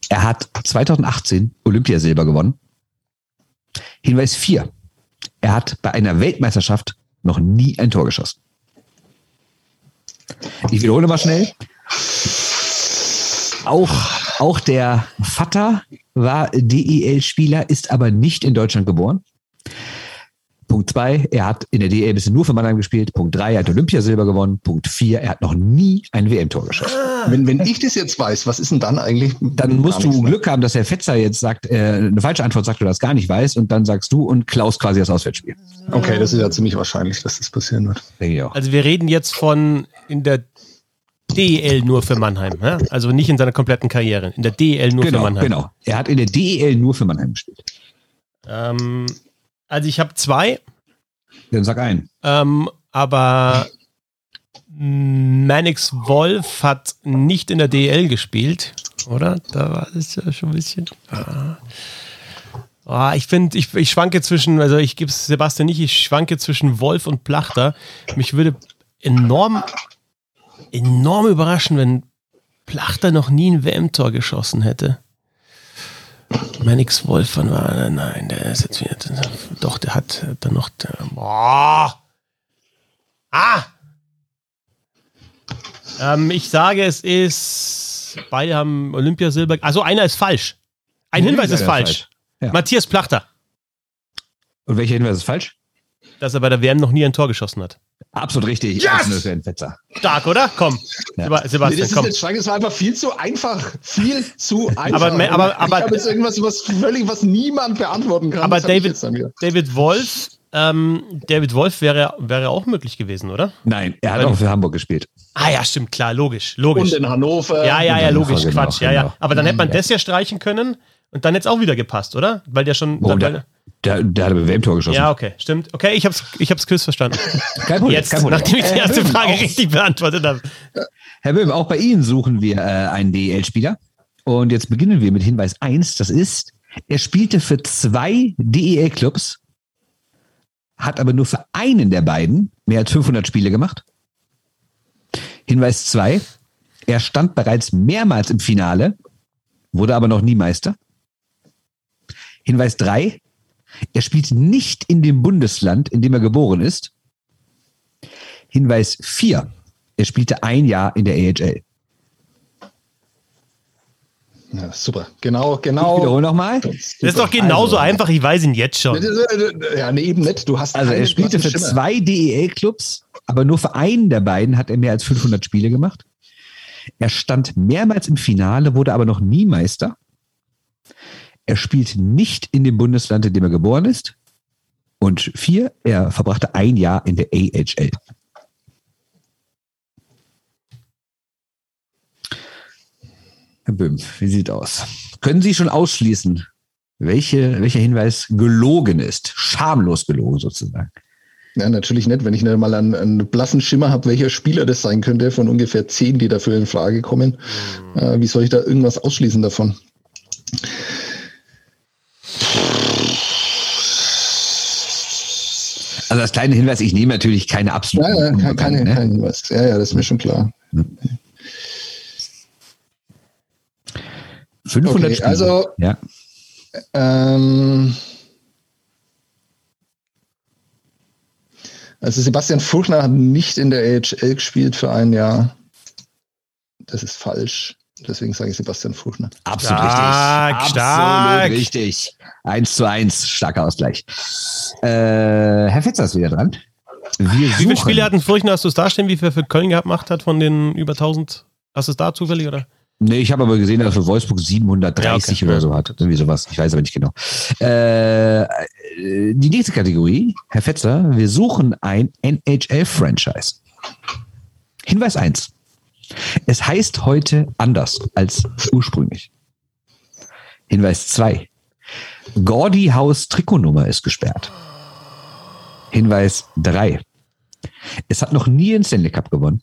Er hat 2018 Olympiasilber gewonnen. Hinweis 4. Er hat bei einer Weltmeisterschaft noch nie ein Tor geschossen. Ich wiederhole mal schnell. Auch, auch der Vater war DEL-Spieler, ist aber nicht in Deutschland geboren. Punkt 2, er hat in der DEL bisher nur für Mannheim gespielt. Punkt 3, er hat Olympiasilber gewonnen. Punkt 4, er hat noch nie ein WM-Tor geschossen. Wenn, wenn ich das jetzt weiß, was ist denn dann eigentlich? Dann musst du Glück haben, dass der Fetzer jetzt sagt, äh, eine falsche Antwort sagt, du das gar nicht weißt und dann sagst du und Klaus quasi das Auswärtsspiel. Okay, das ist ja ziemlich wahrscheinlich, dass das passieren wird. Denke ich auch. Also wir reden jetzt von in der DEL nur für Mannheim, ja? also nicht in seiner kompletten Karriere. In der DEL nur genau, für Mannheim. genau. Er hat in der DEL nur für Mannheim gespielt. Ähm, also ich habe zwei, Dann sag ein. ähm, aber Mannix Wolf hat nicht in der DEL gespielt, oder? Da war es ja schon ein bisschen. Ah. Ah, ich finde, ich, ich schwanke zwischen, also ich gebe es Sebastian nicht, ich schwanke zwischen Wolf und Plachter. Mich würde enorm, enorm überraschen, wenn Plachter noch nie ein WM-Tor geschossen hätte. Mannix Wolf, wann war? Nein, der ist jetzt wieder. Doch, der hat dann noch. Der, boah! Ah! Ähm, ich sage, es ist. Beide haben Olympiasilber. Also einer ist falsch. Ein Hinweis ist Leider falsch. Ja. Matthias Plachter, Und welcher Hinweis ist falsch? dass er bei der WM noch nie ein Tor geschossen hat. Absolut richtig. Yes! Stark, oder? Komm, Ja. Seba- Nee, Sebastian, das ist komm. jetzt stark, das war einfach viel zu einfach. Viel zu einfach. Aber- aber- aber- ich habe jetzt irgendwas, was völlig, was niemand beantworten kann. Aber Das David. David Wolf, ähm, David Wolf wäre, wäre auch möglich gewesen, oder? Nein, er hat Weil- auch für Hamburg gespielt. Ah ja, stimmt, klar, logisch, logisch. Und in Hannover. Ja, ja, ja, Hannover, logisch, genau, Quatsch, ja, ja. genau. Aber dann hätte man das ja streichen können und dann es auch wieder gepasst, oder? Weil der schon. Warum? weil, Der, der, der hat ein WM-Tor geschossen. ja, okay, stimmt. Okay, ich hab's, ich hab's Quiz verstanden. kein Problem. Jetzt, kein Problem. nachdem ich die erste Böhm, Frage auch, richtig beantwortet habe. Herr Böhm, auch bei Ihnen suchen wir äh, einen DEL-Spieler. Und jetzt beginnen wir mit Hinweis 1. Das ist, er spielte für zwei DEL-Clubs, hat aber nur für einen der beiden mehr als 500 Spiele gemacht. Hinweis 2. Er stand bereits mehrmals im Finale, wurde aber noch nie Meister. Hinweis 3. Er spielt nicht in dem Bundesland, in dem er geboren ist. Hinweis 4. Er spielte ein Jahr in der AHL. Ja, super. Genau, Ich genau. wiederhole nochmal. Das ist doch genauso Also- einfach, ich weiß ihn jetzt schon. Ja, nee, eben nicht. Du hast Also er spielte für Schimmer. zwei DEL-Clubs, aber nur für einen der beiden hat er mehr als 500 Spiele gemacht. Er stand mehrmals im Finale, wurde aber noch nie Meister. Er spielt nicht in dem Bundesland, in dem er geboren ist. Und vier, er verbrachte ein Jahr in der AHL. Herr Böhm, wie sieht aus? Können Sie schon ausschließen, welche, welcher Hinweis gelogen ist? Schamlos gelogen sozusagen. Ja, natürlich nicht. Wenn ich nicht mal einen, einen blassen Schimmer habe, welcher Spieler das sein könnte, von ungefähr zehn, die dafür in Frage kommen, äh, wie soll ich da irgendwas ausschließen davon? Also als kleiner Hinweis, ich nehme natürlich keine absoluten. Ja, ja, keine, Unbekannten, keine, ne? kein Hinweis. Ja, ja, das ist mir schon klar. 500 Okay, Spiele. also- ja. Ähm, also Sebastian Furchner hat nicht in der AHL gespielt für ein Jahr. Das ist falsch. Deswegen sage ich Sebastian Furchner. Absolut Stark, richtig. stark. Absolut richtig. Eins zu eins, starker Ausgleich. Äh, Herr Fetzer ist wieder dran. Wir Wie viele Spiele hatten Furchner, hast du es dastehen, wie viel für Köln gemacht hat von den über 1000? Hast du es da zufällig, oder? Nee, ich habe aber gesehen, dass er für Wolfsburg 730 Ja, okay. oder so hat. Irgendwie sowas. Ich weiß aber nicht genau. Äh, äh, die nächste Kategorie, Herr Fetzer, wir suchen ein NHL-Franchise. Hinweis 1. Es heißt heute anders als ursprünglich. Hinweis 2. Gordy House Trikotnummer ist gesperrt. Hinweis 3. Es hat noch nie einen Stanley Cup gewonnen.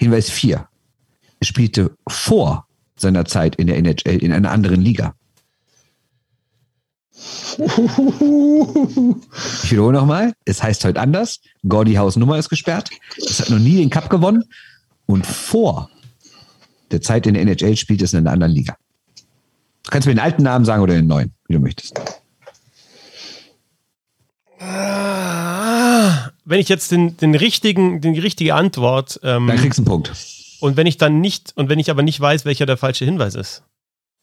Hinweis 4. Er spielte vor seiner Zeit in der NHL in einer anderen Liga. Ich wiederhole nochmal. Es heißt heute anders. Gordy House Nummer ist gesperrt. Es hat noch nie den Cup gewonnen. Und vor der Zeit in der NHL spielt, ist in einer anderen Liga. Du kannst mir den alten Namen sagen oder den neuen, wie du möchtest. Ah, wenn ich jetzt den, den richtigen, die richtige Antwort. Ähm, Dann kriegst du einen Punkt. Und wenn ich dann nicht, und wenn ich aber nicht weiß, welcher der falsche Hinweis ist.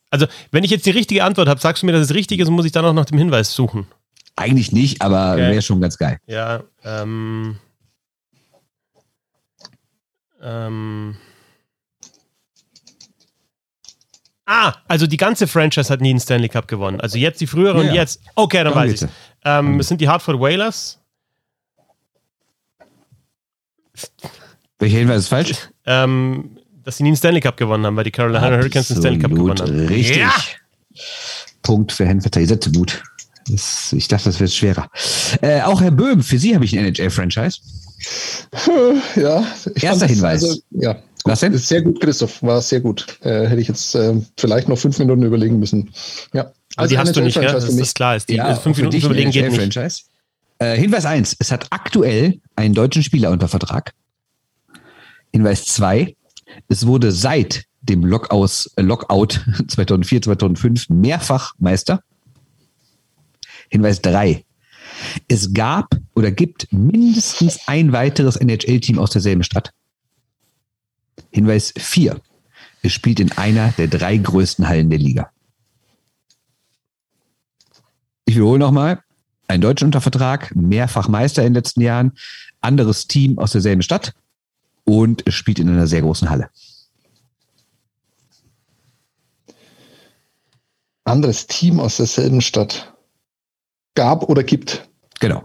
Also, wenn ich jetzt die richtige Antwort habe, sagst du mir, dass es richtig ist, muss ich dann auch nach dem Hinweis suchen. Eigentlich nicht, aber Okay. wäre schon ganz geil. Ja, ähm. Ähm. Ah, also die ganze Franchise hat nie einen Stanley Cup gewonnen. Also jetzt die frühere Ja, und jetzt. Okay, dann weiß ich. Ähm, es sind die Hartford Whalers. Welcher Hinweis ist falsch? Ähm, dass sie nie einen Stanley Cup gewonnen haben, weil die Carolina Hurricanes den Stanley Cup Absolut gewonnen haben. Richtig. Ja! Punkt für Herrn Vetter. Ihr seid so gut. Das, ich dachte, das wird schwerer. Äh, auch Herr Böhm, für Sie habe ich einen NHL-Franchise. Ja, ich Erster Hinweis. Also, ja, Was denn? Ist sehr gut, Christoph, war sehr gut. Äh, hätte ich jetzt äh, vielleicht noch fünf Minuten überlegen müssen. Ja. Aber die hast du nicht? NHL-Franchise Das für ist klar. Ist die, Ja, also fünf Minuten dich überlegen geht nicht. Äh, Hinweis 1. Es hat aktuell einen deutschen Spieler unter Vertrag. Hinweis 2. Es wurde seit dem Lockout, äh, Lockout 2004, 2005 mehrfach Meister. Hinweis 3. Es gab oder gibt mindestens ein weiteres NHL-Team aus derselben Stadt. Hinweis 4. Es spielt in einer der drei größten Hallen der Liga. Ich wiederhole nochmal. Ein Deutscher unter Vertrag, mehrfach Meister in den letzten Jahren, anderes Team aus derselben Stadt und es spielt in einer sehr großen Halle. Anderes Team aus derselben Stadt. Gab oder gibt. Genau.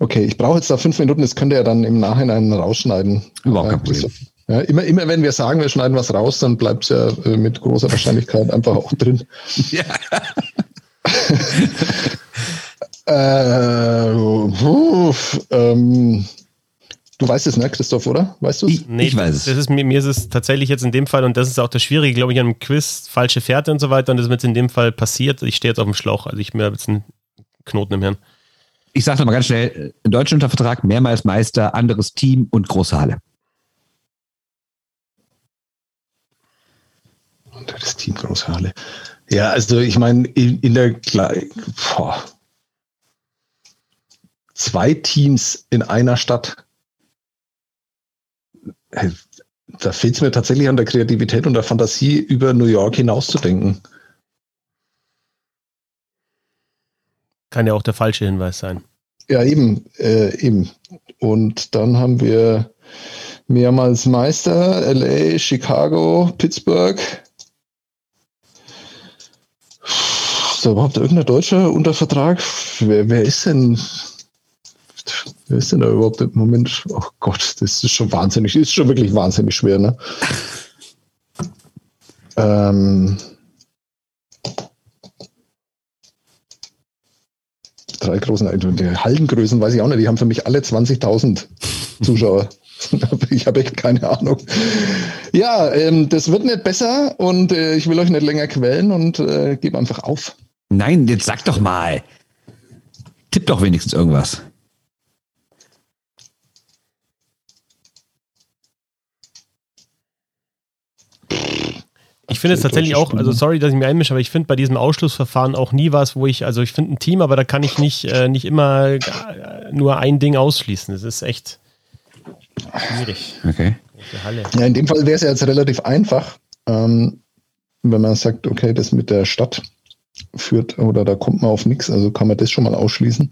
Okay, ich brauche jetzt da fünf Minuten, das könnt ihr ja dann im Nachhinein rausschneiden. Überhaupt kein Problem. Ja, immer, immer wenn wir sagen, wir schneiden was raus, dann bleibt es ja äh, mit großer Wahrscheinlichkeit einfach auch drin. Ja. Äh, uff, ähm, du weißt es, ne, Christoph, oder? Weißt du es? Ich, ich weiß es. Das ist, mir, mir ist es tatsächlich jetzt in dem Fall, und das ist auch das Schwierige, glaube ich, an einem Quiz, falsche Fährte und so weiter, und das ist mir jetzt in dem Fall passiert. Ich stehe jetzt auf dem Schlauch, also ich mir jetzt einen Knoten im Hirn. Ich sage nochmal ganz schnell, ein Deutscher unter Vertrag, mehrmals Meister, anderes Team und große Halle. Und das Team Große Halle. Ja, also ich meine, in, in der boah. zwei Teams in einer Stadt. Da fehlt es mir tatsächlich an der Kreativität und der Fantasie, über New York hinauszudenken. Kann ja auch der falsche Hinweis sein. Ja, eben, äh, eben. Und dann haben wir mehrmals Meister, LA, Chicago, Pittsburgh. Ist da überhaupt irgendein Deutscher unter Vertrag? Wer, wer ist denn? Wer ist denn da überhaupt im Moment? Oh Gott, das ist schon wahnsinnig, ist schon wirklich wahnsinnig schwer, ne? ähm, drei großen, also die Hallengrößen weiß ich auch nicht, die haben für mich alle 20.000 Zuschauer. ich habe echt keine Ahnung. Ja, ähm, das wird nicht besser und äh, ich will euch nicht länger quälen und äh, gebe einfach auf. Nein, jetzt sag doch mal. Tipp doch wenigstens irgendwas. Ich finde es tatsächlich auch, also sorry, dass ich mir einmische, aber ich finde bei diesem Ausschlussverfahren auch nie was, wo ich, also ich finde ein Team, aber da kann ich nicht, äh, nicht immer äh, nur ein Ding ausschließen. Das ist echt schwierig. Okay. Ja, in dem Fall wäre es ja jetzt relativ einfach, ähm, wenn man sagt, okay, das mit der Stadt führt oder da kommt man auf nichts, also kann man das schon mal ausschließen.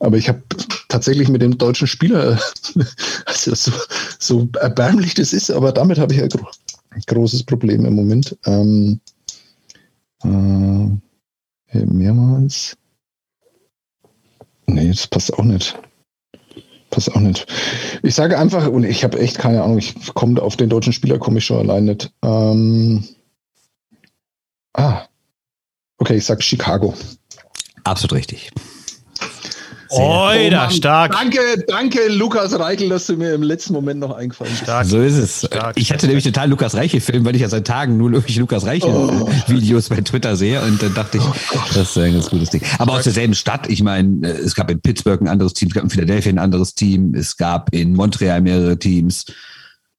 Aber ich habe tatsächlich mit dem deutschen Spieler, also so, so erbärmlich das ist, aber damit habe ich gro großes Problem im Moment. Ähm, äh, mehrmals. Nee, das passt auch nicht. Passt auch nicht. Ich sage einfach, und ich habe echt keine Ahnung, ich komme auf den deutschen Spieler, komme ich schon allein nicht. Ähm, ah. Okay, ich sage Chicago. Absolut richtig. Oida, Mann, stark. Danke, danke, Lukas Reichel, dass du mir im letzten Moment noch eingefallen bist. Stark. So ist es. Stark, ich hatte nämlich total Lukas Reichel-Film, weil ich ja seit Tagen nur wirklich Lukas Reichel-Videos bei Twitter sehe und dann dachte ich, das ist ein ganz gutes Ding. Aber aus derselben Stadt, ich meine, äh, es gab in Pittsburgh ein anderes Team, es gab in Philadelphia ein anderes Team, es gab in Montreal mehrere Teams.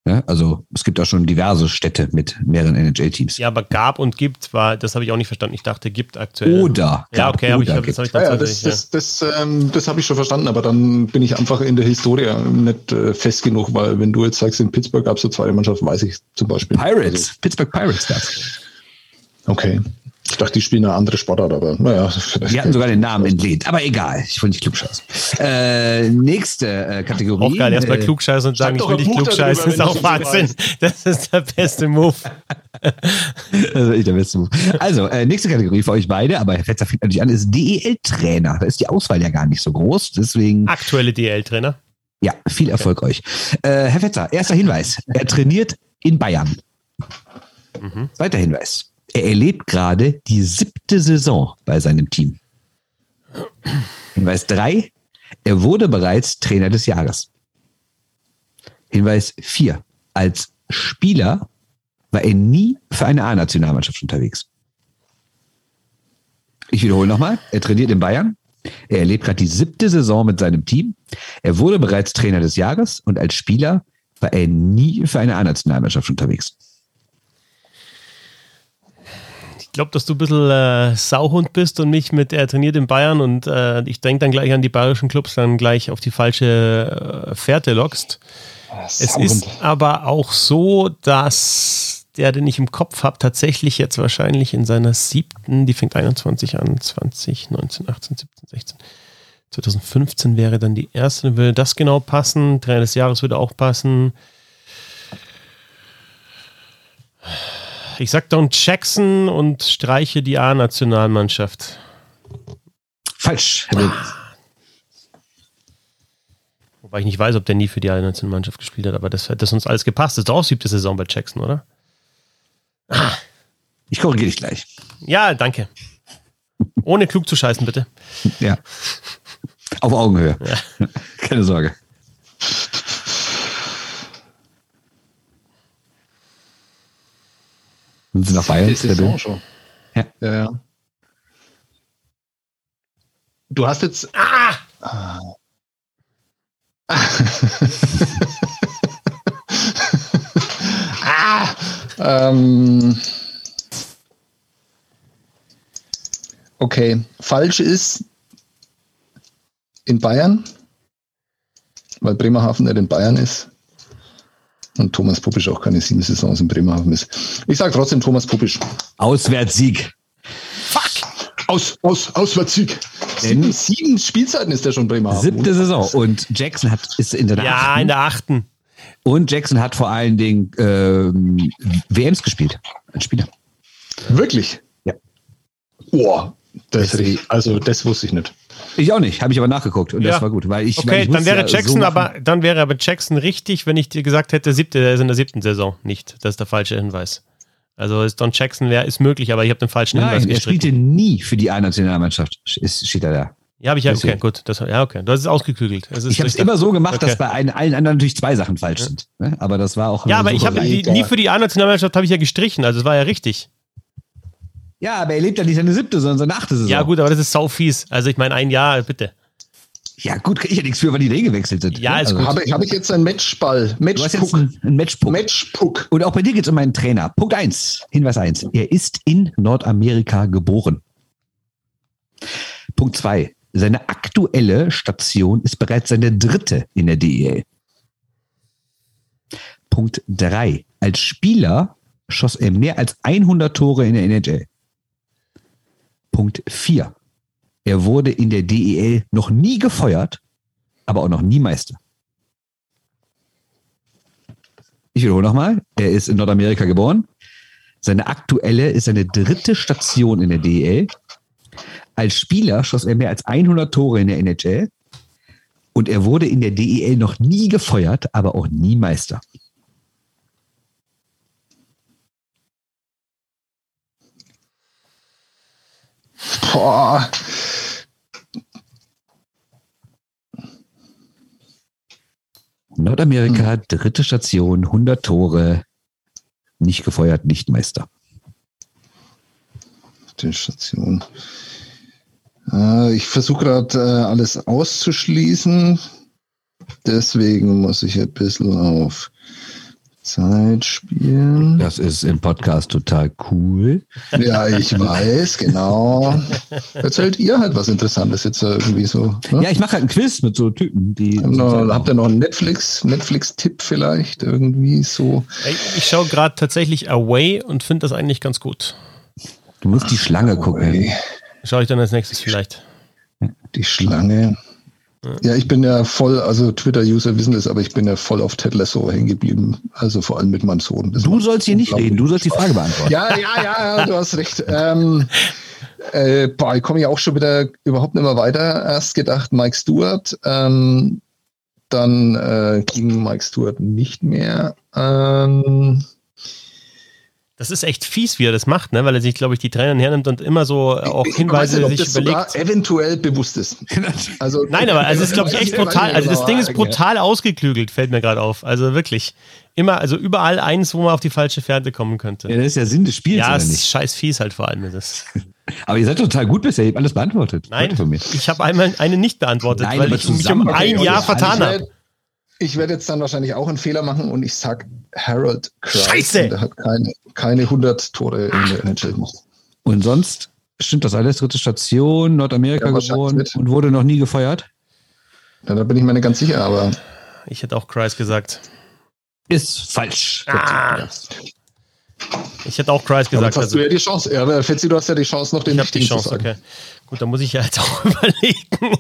Ja, also es gibt auch schon diverse Städte mit mehreren NHL-Teams. Ja, aber gab und gibt war, das habe ich auch nicht verstanden. Ich dachte, gibt aktuell. Oder. Ja, gab okay, aber ich, das habe ich Ja, dann ja, das, tatsächlich, das, das, ähm, das habe ich schon verstanden, aber dann bin ich einfach in der Historie nicht äh, fest genug, weil wenn du jetzt sagst, in Pittsburgh gab es so zweite Mannschaft, weiß ich zum Beispiel. Pirates, Pittsburgh Pirates gab's. Okay. Ich dachte, die spielen eine andere Sportart, aber naja. Die hatten sogar den Namen entlehnt. Aber egal, ich wollte nicht klugscheißen. Äh, nächste äh, Kategorie. Auch geil, erstmal Äh, klugscheißen und sagen, Sag ich will nicht klugscheißen, ist auch Wahnsinn. Das ist der beste Move. Das ist echt der beste Move. Also, äh, nächste Kategorie für euch beide, aber Herr Fetzer fängt natürlich an, ist DEL-Trainer. Da ist die Auswahl ja gar nicht so groß. Deswegen, Aktuelle DL-Trainer. ja, viel Erfolg euch. Äh, Herr Fetzer, erster Hinweis. Er trainiert in Bayern. Zweiter Hinweis. Er erlebt gerade die siebte Saison bei seinem Team. Hinweis drei. Er wurde bereits Trainer des Jahres. Hinweis vier. Als Spieler war er nie für eine A-Nationalmannschaft unterwegs. Ich wiederhole nochmal. Er trainiert in Bayern. Er erlebt gerade die siebte Saison mit seinem Team. Er wurde bereits Trainer des Jahres und als Spieler war er nie für eine A-Nationalmannschaft unterwegs. Ich glaube, dass du ein bisschen äh, Sauhund bist und mich mit, er trainiert in Bayern und äh, ich denke dann gleich an die bayerischen Clubs, dann gleich auf die falsche äh, Fährte lockst. Es ist aber auch so, dass der, den ich im Kopf habe, tatsächlich jetzt wahrscheinlich in seiner siebten, die fängt 21 an, 20, 19, 18, 17, 16. 2015 wäre dann die erste, würde das genau passen. Trainer des Jahres würde auch passen. Ich sag Don Jackson und streiche die A-Nationalmannschaft. Falsch. Wild. Wobei ich nicht weiß, ob der nie für die A-Nationalmannschaft gespielt hat, aber das hat das uns alles gepasst. Das ist auch siebte Saison bei Jackson, oder? Ich korrigiere dich gleich. Ja, danke. Ohne klug zu scheißen, bitte. Ja. Auf Augenhöhe. Keine Sorge. Sind Sie nach Bayern? Saison schon. Ja. ja, ja. Du hast jetzt. Ah! ah! Ähm. Okay, falsch ist in Bayern, weil Bremerhaven nicht in Bayern ist. Und Thomas Puppisch auch keine sieben Saisons in Bremerhaven ist. Ich sage trotzdem Thomas Puppisch. Auswärtssieg. Aus, aus, Auswärtssieg. Sieben, sieben Spielzeiten ist der schon Bremerhaven. Siebte Saison. Und Jackson hat, ist in der Ja, achten. in der achten. Und Jackson hat vor allen Dingen ähm, WMs gespielt. Als Spieler. Wirklich? Ja. Boah, das, also das wusste ich nicht. Ich auch nicht, habe ich aber nachgeguckt und Ja. das war gut. Weil ich, weil Okay, ich dann wäre ja so Jackson machen. aber, dann wäre aber Jackson richtig, wenn ich dir gesagt hätte, siebte, er ist in der siebten Saison nicht. Das ist der falsche Hinweis. Also ist Don Jackson wäre, ist möglich, aber ich habe den falschen Hinweis Nein, er gestrickt. spielte nie für die A-Nationalmannschaft. Ist, steht er da. Ja, habe ich ja, okay, Deswegen. gut. Das, ja, okay. Das ist ausgeklügelt. Das ist Ich habe es immer so gemacht, dass Okay. bei allen, allen anderen natürlich zwei Sachen falsch sind. Ne? Aber das war auch. Ja, aber ich habe nie für die A-Nationalmannschaft habe ich ja gestrichen, also es war ja richtig. Ja, aber er lebt ja nicht seine siebte, sondern seine achte Saison. Ja, gut, aber das ist sau fies. Also ich meine, ein Jahr, bitte. Ja, gut, kann ich ja nichts für, weil die Regeln gewechselt sind. Ja, ist also, gut. Habe, habe ich jetzt einen Matchball? Du hast jetzt Matchpuck? einen, einen Matchpuck. Matchpuck. Und auch bei dir geht es um einen Trainer. Punkt eins, Hinweis eins. Er ist in Nordamerika geboren. Punkt zwei. Seine aktuelle Station ist bereits seine dritte in der DEL. Punkt drei. Als Spieler schoss er mehr als 100 Tore in der NHL. Punkt vier. Er wurde in der DEL noch nie gefeuert, aber auch noch nie Meister. Ich wiederhole nochmal. Er ist in Nordamerika geboren. Seine aktuelle ist seine dritte Station in der DEL. Als Spieler schoss er mehr als 100 Tore in der NHL. Und er wurde in der DEL noch nie gefeuert, aber auch nie Meister. Boah. Nordamerika, dritte Station, 100 Tore, nicht gefeuert, nicht Meister. Dritte Station. Äh, ich versuche gerade äh, alles auszuschließen. Deswegen muss ich ein bisschen auf Zeit spielen. Das ist im Podcast total cool. Ja, ich weiß, genau. Erzählt ihr halt was Interessantes jetzt irgendwie so. Ne? Ja, ich mache halt einen Quiz mit so Typen, die. Noch, habt ihr noch einen Netflix, Netflix-Tipp vielleicht irgendwie so? Ich, ich schaue gerade tatsächlich Away und finde das eigentlich ganz gut. Du musst die Schlange gucken. Schaue ich dann als nächstes vielleicht. Die Schlange. Ja, ich bin ja voll, also Twitter-User wissen das, aber ich bin ja voll auf Ted Lasso hängen geblieben. Also vor allem mit meinem Sohn. Das du sollst hier nicht reden, du sollst die Frage beantworten. Ja, ja, ja, du hast recht. Ähm, äh, boah, ich komme ja auch schon wieder überhaupt nicht mehr weiter. Erst gedacht Mike Stewart, ähm, dann äh, ging Mike Stewart nicht mehr. Ähm, das ist echt fies, wie er das macht, ne? weil er sich, glaube ich, die Trainer hernimmt und immer so auch ich Hinweise nicht, sich überlegt. eventuell bewusst ist. Also, Nein, aber also es ist, glaube ich, echt brutal. Also das Ding ist brutal ausgeklügelt, fällt mir gerade auf. Also wirklich. Immer, also überall eins, wo man auf die falsche Fährte kommen könnte. Ja, das ist ja Sinn des Spiels. Ja, es ist scheiß fies halt vor allem. Das. Aber ihr seid total gut bisher, ihr habt alles beantwortet. Nein, ich habe einmal eine nicht beantwortet, Nein, weil ich mich um ein Jahr vertan habe. Ich werde jetzt dann wahrscheinlich auch einen Fehler machen und ich sag Harold Kreis. Scheiße! Der hat keine, keine 100 Tore in der NHL gemacht. Und sonst stimmt das alles? Dritte Station, Nordamerika ja, geboren mit. und wurde noch nie gefeuert? Ja, da bin ich mir nicht ganz sicher, aber. Ich hätte auch Kreis gesagt. Ist falsch. Ah. Ich hätte auch Kreis gesagt. Ja, hast also. du ja die Chance. Ja, aber Fitzi, du hast ja die Chance, noch den ich richtigen die Chance, zu sagen. Okay. Gut, dann muss ich ja jetzt auch überlegen.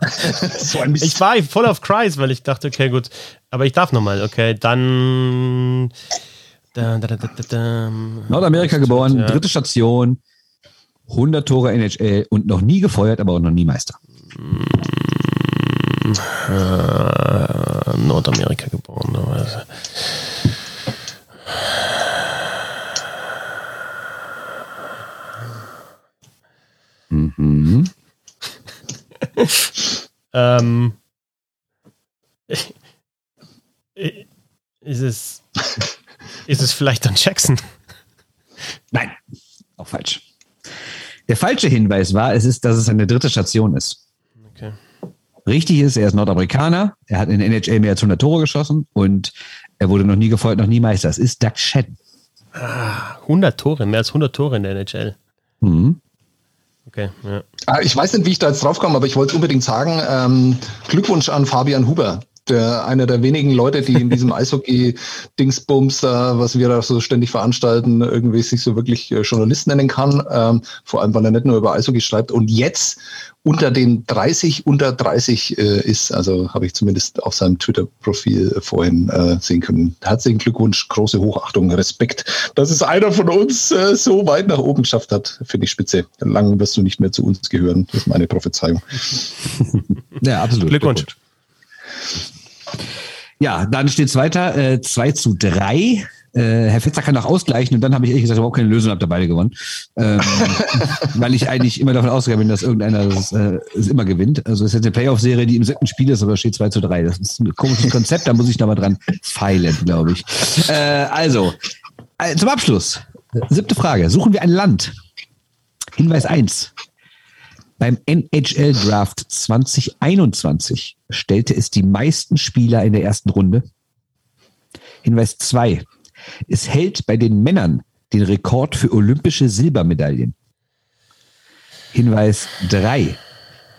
so ein Ich war voll auf Kreis, weil ich dachte, okay, gut. Aber ich darf nochmal, okay. Dann. Da, da, da, Nordamerika geboren, ja. dritte Station, 100 Tore NHL und noch nie gefeuert, aber auch noch nie Meister. Äh, Nordamerika geboren. Also. Mhm. ähm, ist es, ist es vielleicht dann Jackson? Nein, auch falsch. Der falsche Hinweis war, es ist, dass es eine dritte Station ist. Okay. Richtig ist, er ist Nordamerikaner, er hat in der NHL mehr als 100 Tore geschossen und er wurde noch nie gefolgt, noch nie Meister. Es ist Doug Shen. Ah, 100 Tore, mehr als 100 Tore in der NHL. Mhm. Okay, ja. Ah, ich weiß nicht, wie ich da jetzt drauf komme, aber ich wollte unbedingt sagen, ähm, Glückwunsch an Fabian Huber. Der, einer der wenigen Leute, die in diesem Eishockey-Dingsbums, äh, was wir da so ständig veranstalten, irgendwie sich so wirklich äh, Journalist nennen kann. Ähm, vor allem, weil er nicht nur über Eishockey schreibt und jetzt unter den 30 unter 30 äh, ist. Also habe ich zumindest auf seinem Twitter-Profil vorhin äh, sehen können. Herzlichen Glückwunsch, große Hochachtung, Respekt, dass es einer von uns äh, so weit nach oben geschafft hat. Finde ich spitze. Lang wirst du nicht mehr zu uns gehören. Das ist meine Prophezeiung. ja, absolut. Glückwunsch. Ja, dann steht es weiter. Äh, 2 zu 3 äh, Herr Fetzer kann auch ausgleichen und dann habe ich ehrlich gesagt überhaupt keine Lösung, habe da beide gewonnen. Ähm, weil ich eigentlich immer davon ausgegangen bin, dass irgendeiner das, äh, es immer gewinnt. Also es ist jetzt eine Playoff-Serie, die im siebten Spiel ist, aber steht 2 zu 3. Das ist ein komisches Konzept, da muss ich nochmal dran feilen, glaube ich. Äh, also, äh, zum Abschluss. Siebte Frage. Suchen wir ein Land? Hinweis 1. Beim NHL Draft 2021 stellte es die meisten Spieler in der ersten Runde. Hinweis 2. Es hält bei den Männern den Rekord für olympische Silbermedaillen. Hinweis 3.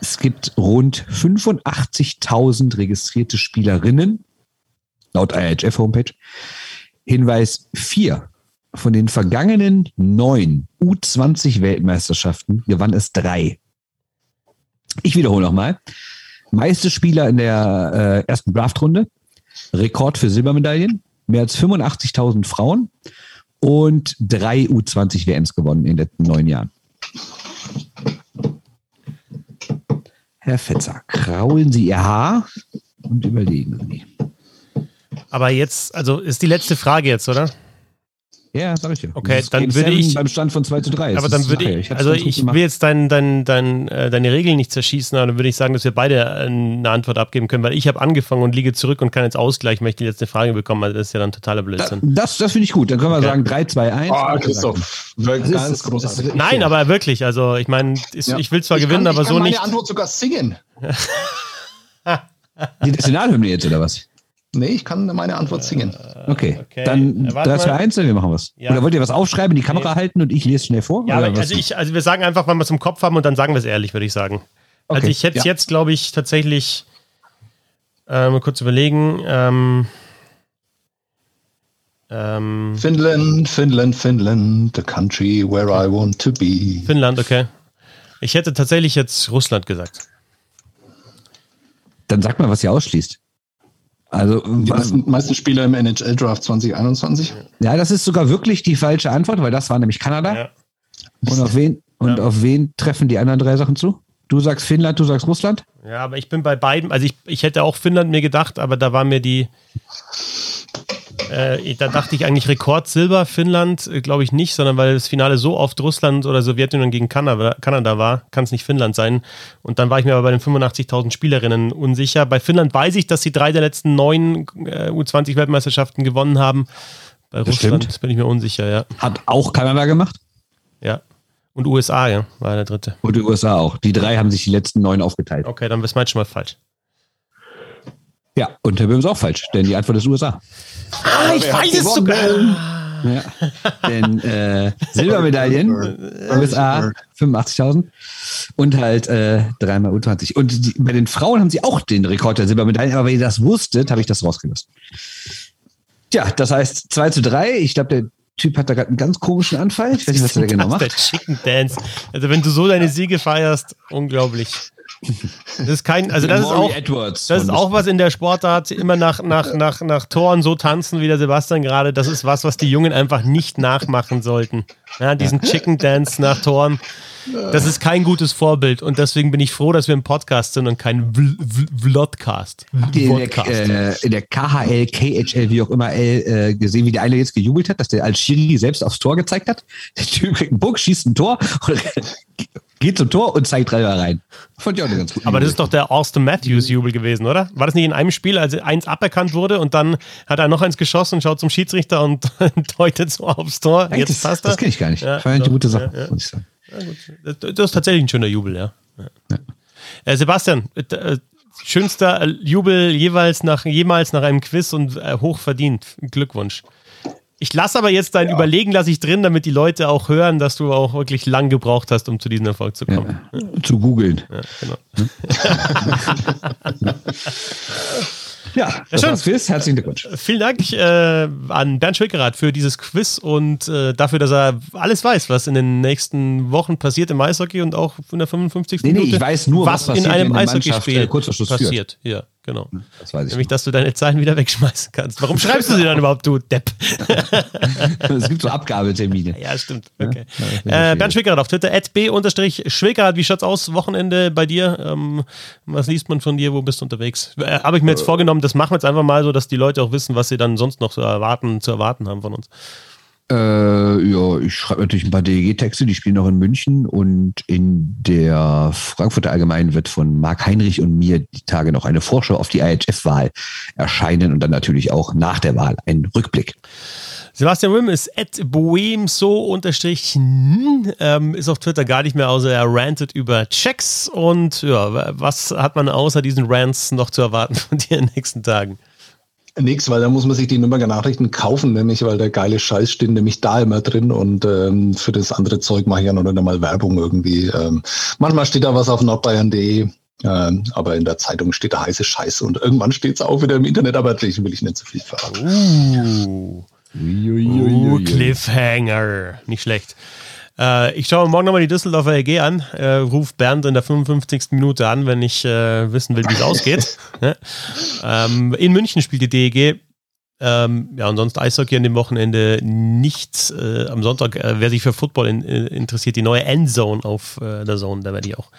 Es gibt rund 85.000 registrierte Spielerinnen, laut IHF-Homepage. Hinweis 4. Von den vergangenen neun U20-Weltmeisterschaften gewann es drei. Ich wiederhole nochmal. Meiste Spieler in der äh, ersten Draftrunde, Rekord für Silbermedaillen, mehr als 85.000 Frauen und drei U20 WMs gewonnen in den neun Jahren. Herr Fetzer, kraulen Sie Ihr Haar und überlegen Sie. Aber jetzt, also ist die letzte Frage jetzt, oder? Ja, sag ich dir. Okay, dann würde ich beim Stand von 2 zu 3. Aber dann würde ich, also ich will jetzt dein, dein, dein, äh, deine Regeln nicht zerschießen, aber dann würde ich sagen, dass wir beide äh, eine Antwort abgeben können, weil ich habe angefangen und liege zurück und kann jetzt ausgleichen, weil ich die letzte Frage bekommen Also das ist ja dann totaler Blödsinn. Das, das finde ich gut. Dann können wir okay. sagen 3, 2, 1. Oh, Christoph, ganz großartig. Nein, aber wirklich, also ich meine, ja. ich will zwar ich gewinnen, kann, aber so nicht. Ich kann meine Antwort sogar singen. die Nationalhymne jetzt, oder was? Nee, ich kann meine Antwort singen. Okay, okay. dann 3, 2, 1, wir machen was. Ja. Oder wollt ihr was aufschreiben, die Kamera nee. halten und ich lese schnell vor? Ja, also, ich, also wir sagen einfach, wenn wir es im Kopf haben und dann sagen wir es ehrlich, würde ich sagen. Also okay. Also ich hätte es ja. jetzt, glaube ich, tatsächlich äh, mal kurz überlegen. Ähm, ähm, Finnland, Finnland, Finnland, the country where I want to be. Finnland, okay. Ich hätte tatsächlich jetzt Russland gesagt. Dann sag mal, was ihr ausschließt. Also, die meisten, meisten Spieler im NHL-Draft 2021? Ja, das ist sogar wirklich die falsche Antwort, weil das war nämlich Kanada. Ja. Und auf wen, und ja. auf wen treffen die anderen drei Sachen zu? Du sagst Finnland, du sagst Russland? Ja, aber ich bin bei beiden, also ich, ich hätte auch Finnland mir gedacht, aber da war mir die, äh, da dachte ich eigentlich Rekord Silber, Finnland, äh, glaube ich nicht, sondern weil das Finale so oft Russland oder Sowjetunion gegen Kanada, Kanada war, kann es nicht Finnland sein. Und dann war ich mir aber bei den 85.000 Spielerinnen unsicher. Bei Finnland weiß ich, dass sie drei der letzten neun äh, U20-Weltmeisterschaften gewonnen haben. Bei das Russland stimmt. bin ich mir unsicher, ja. Hat auch Kanada gemacht? Ja. Und USA, ja, war der dritte. Und die USA auch. Die drei haben sich die letzten neun aufgeteilt. Okay, dann ist schon mal falsch. Ja, und Herr Böhm ist auch falsch, denn die Antwort ist USA. Ah, ich weiß es sogar. Ja. Denn äh, Silbermedaillen USA 85.000 und halt äh, dreimal U20. Und die, bei den Frauen haben sie auch den Rekord der Silbermedaillen, aber wenn ihr das wusstet, habe ich das rausgelassen. Tja, das heißt 2 zu 3. Ich glaube, der Typ hat da gerade einen ganz komischen Anfall. Ich weiß nicht, was er genau macht. Der Chicken Dance. Also wenn du so deine Siege feierst, unglaublich. Das ist kein, also das ist auch, das ist auch was in der Sportart, immer nach, nach, nach, nach Toren so tanzen wie der Sebastian gerade. Das ist was, was die Jungen einfach nicht nachmachen sollten. Ja, diesen Chicken Dance nach Toren. Das ist kein gutes Vorbild und deswegen bin ich froh, dass wir im Podcast sind und kein Vlodcast. In, der, äh, in der KHL, KHL, wie auch immer, L, äh, gesehen, wie der eine jetzt gejubelt hat, dass der als Schiri selbst aufs Tor gezeigt hat. Der Typ kriegt einen Buck, schießt ein Tor und geht zum Tor und zeigt Treiber rein. Fand ich auch eine ganz gute Aber das ist doch der Austin Matthews-Jubel gewesen, oder? War das nicht in einem Spiel, als eins aberkannt wurde und dann hat er noch eins geschossen, schaut zum Schiedsrichter und deutet so aufs Tor? Jetzt das, passt er. Das kenne ich gar nicht. Ja, Fand eine gute Sache, ja, ja. muss ich sagen. Ja, das ist tatsächlich ein schöner Jubel, ja. Äh, Sebastian, äh, schönster Jubel jeweils nach, jemals nach einem Quiz und äh, hochverdient. Glückwunsch. Ich lasse aber jetzt dein ja. Überlegen lasse ich drin, damit die Leute auch hören, dass du auch wirklich lang gebraucht hast, um zu diesem Erfolg zu kommen. Ja, zu googeln. Ja, genau. Ja, das ja, war's Quiz. Herzlichen Glückwunsch. Vielen Dank äh, an Bernd Schwickerath für dieses Quiz und äh, dafür, dass er alles weiß, was in den nächsten Wochen passiert im Eishockey und auch in der 55. Nee, nee, Minute, ich weiß nur, was, was in einem Eishockeyspiel äh, passiert. Ja, genau. Das weiß ich Nämlich, dass du deine Zeilen wieder wegschmeißen kannst. Warum schreibst du sie dann überhaupt, du Depp? es gibt so Abgabetermine. Ja, stimmt. Okay. Ja, äh, Bernd Schwickerath auf Twitter, b-schwickerath. Wie schaut's aus? Wochenende bei dir? Ähm, was liest man von dir? Wo bist du unterwegs? Äh, Habe ich mir jetzt äh, vorgenommen, das machen wir jetzt einfach mal so, dass die Leute auch wissen, was sie dann sonst noch zu erwarten, zu erwarten haben von uns. Äh, ja, ich schreibe natürlich ein paar DEG-Texte, die spielen auch in München und in der Frankfurter Allgemeinen wird von Marc Heinrich und mir die Tage noch eine Vorschau auf die IHF-Wahl erscheinen und dann natürlich auch nach der Wahl ein Rückblick. Sebastian Wim ist at unterstrich ähm, ist auf Twitter gar nicht mehr, außer er rantet über Checks und ja, was hat man außer diesen Rants noch zu erwarten von dir in den nächsten Tagen? Nix, weil da muss man sich die Nürnberger Nachrichten kaufen, nämlich weil der geile Scheiß steht nämlich da immer drin und ähm, für das andere Zeug mache ich ja noch nicht einmal Werbung irgendwie. Ähm, manchmal steht da was auf nordbayern.de, ähm, aber in der Zeitung steht da heiße Scheiße und irgendwann steht es auch wieder im Internet, aber natürlich will ich nicht zu so viel verraten. Uh. Uh, Cliffhanger. Nicht schlecht. Äh, ich schaue morgen nochmal die Düsseldorfer EG an, äh, ruf Bernd in der 55. Minute an, wenn ich äh, wissen will, wie es ausgeht. ähm, in München spielt die DEG Ähm, ja, und sonst Eishockey an dem Wochenende nichts. Äh, am Sonntag, äh, wer sich für Football in, äh, interessiert, die neue Endzone auf äh, der Zone, da werde ich auch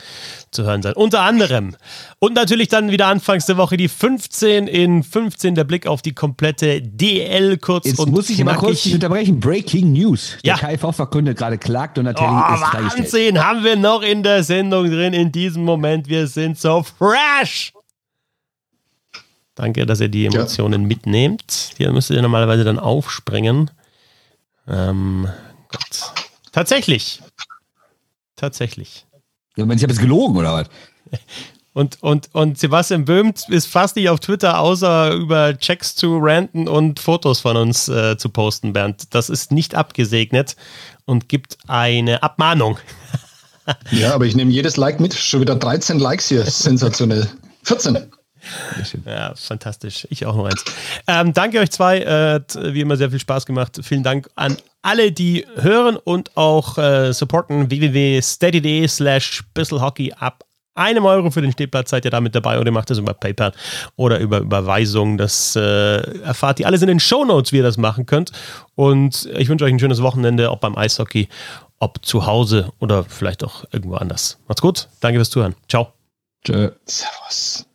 zu hören sein. Unter anderem. Und natürlich dann wieder anfangs der Woche die 15 in 15, der Blick auf die komplette DL kurz Jetzt und muss ich knackig. mal kurz dich unterbrechen. Breaking News. Der Ja. KFV verkündet gerade klagt und natürlich Oh, ist freigestellt. Wahnsinn, haben wir noch in der Sendung drin in diesem Moment. Wir sind so fresh. Danke, dass ihr die Emotionen mitnehmt. Hier müsstet ihr normalerweise dann aufspringen. Ähm, Gott. Tatsächlich. Tatsächlich. Ja, Ich habe jetzt gelogen, oder was? Und, und, und Sebastian Böhm ist fast nicht auf Twitter, außer über Checks zu ranten und Fotos von uns äh, zu posten, Bernd. Das ist nicht abgesegnet und gibt eine Abmahnung. Ja, aber ich nehme jedes Like mit. Schon wieder 13 Likes hier. Sensationell. 14. Ja, fantastisch. Ich auch noch eins. Ähm, danke euch zwei. Äh, hat wie immer sehr viel Spaß gemacht. Vielen Dank an alle, die hören und auch äh, supporten. www.steady.de slash bisselhockey ab einem Euro für den Stehplatz seid ihr damit dabei oder ihr macht das über PayPal oder über Überweisung. Das äh, erfahrt ihr alles in den Shownotes, wie ihr das machen könnt. Und ich wünsche euch ein schönes Wochenende, ob beim Eishockey, ob zu Hause oder vielleicht auch irgendwo anders. Macht's gut. Danke fürs Zuhören. Ciao. Tschö. Servus.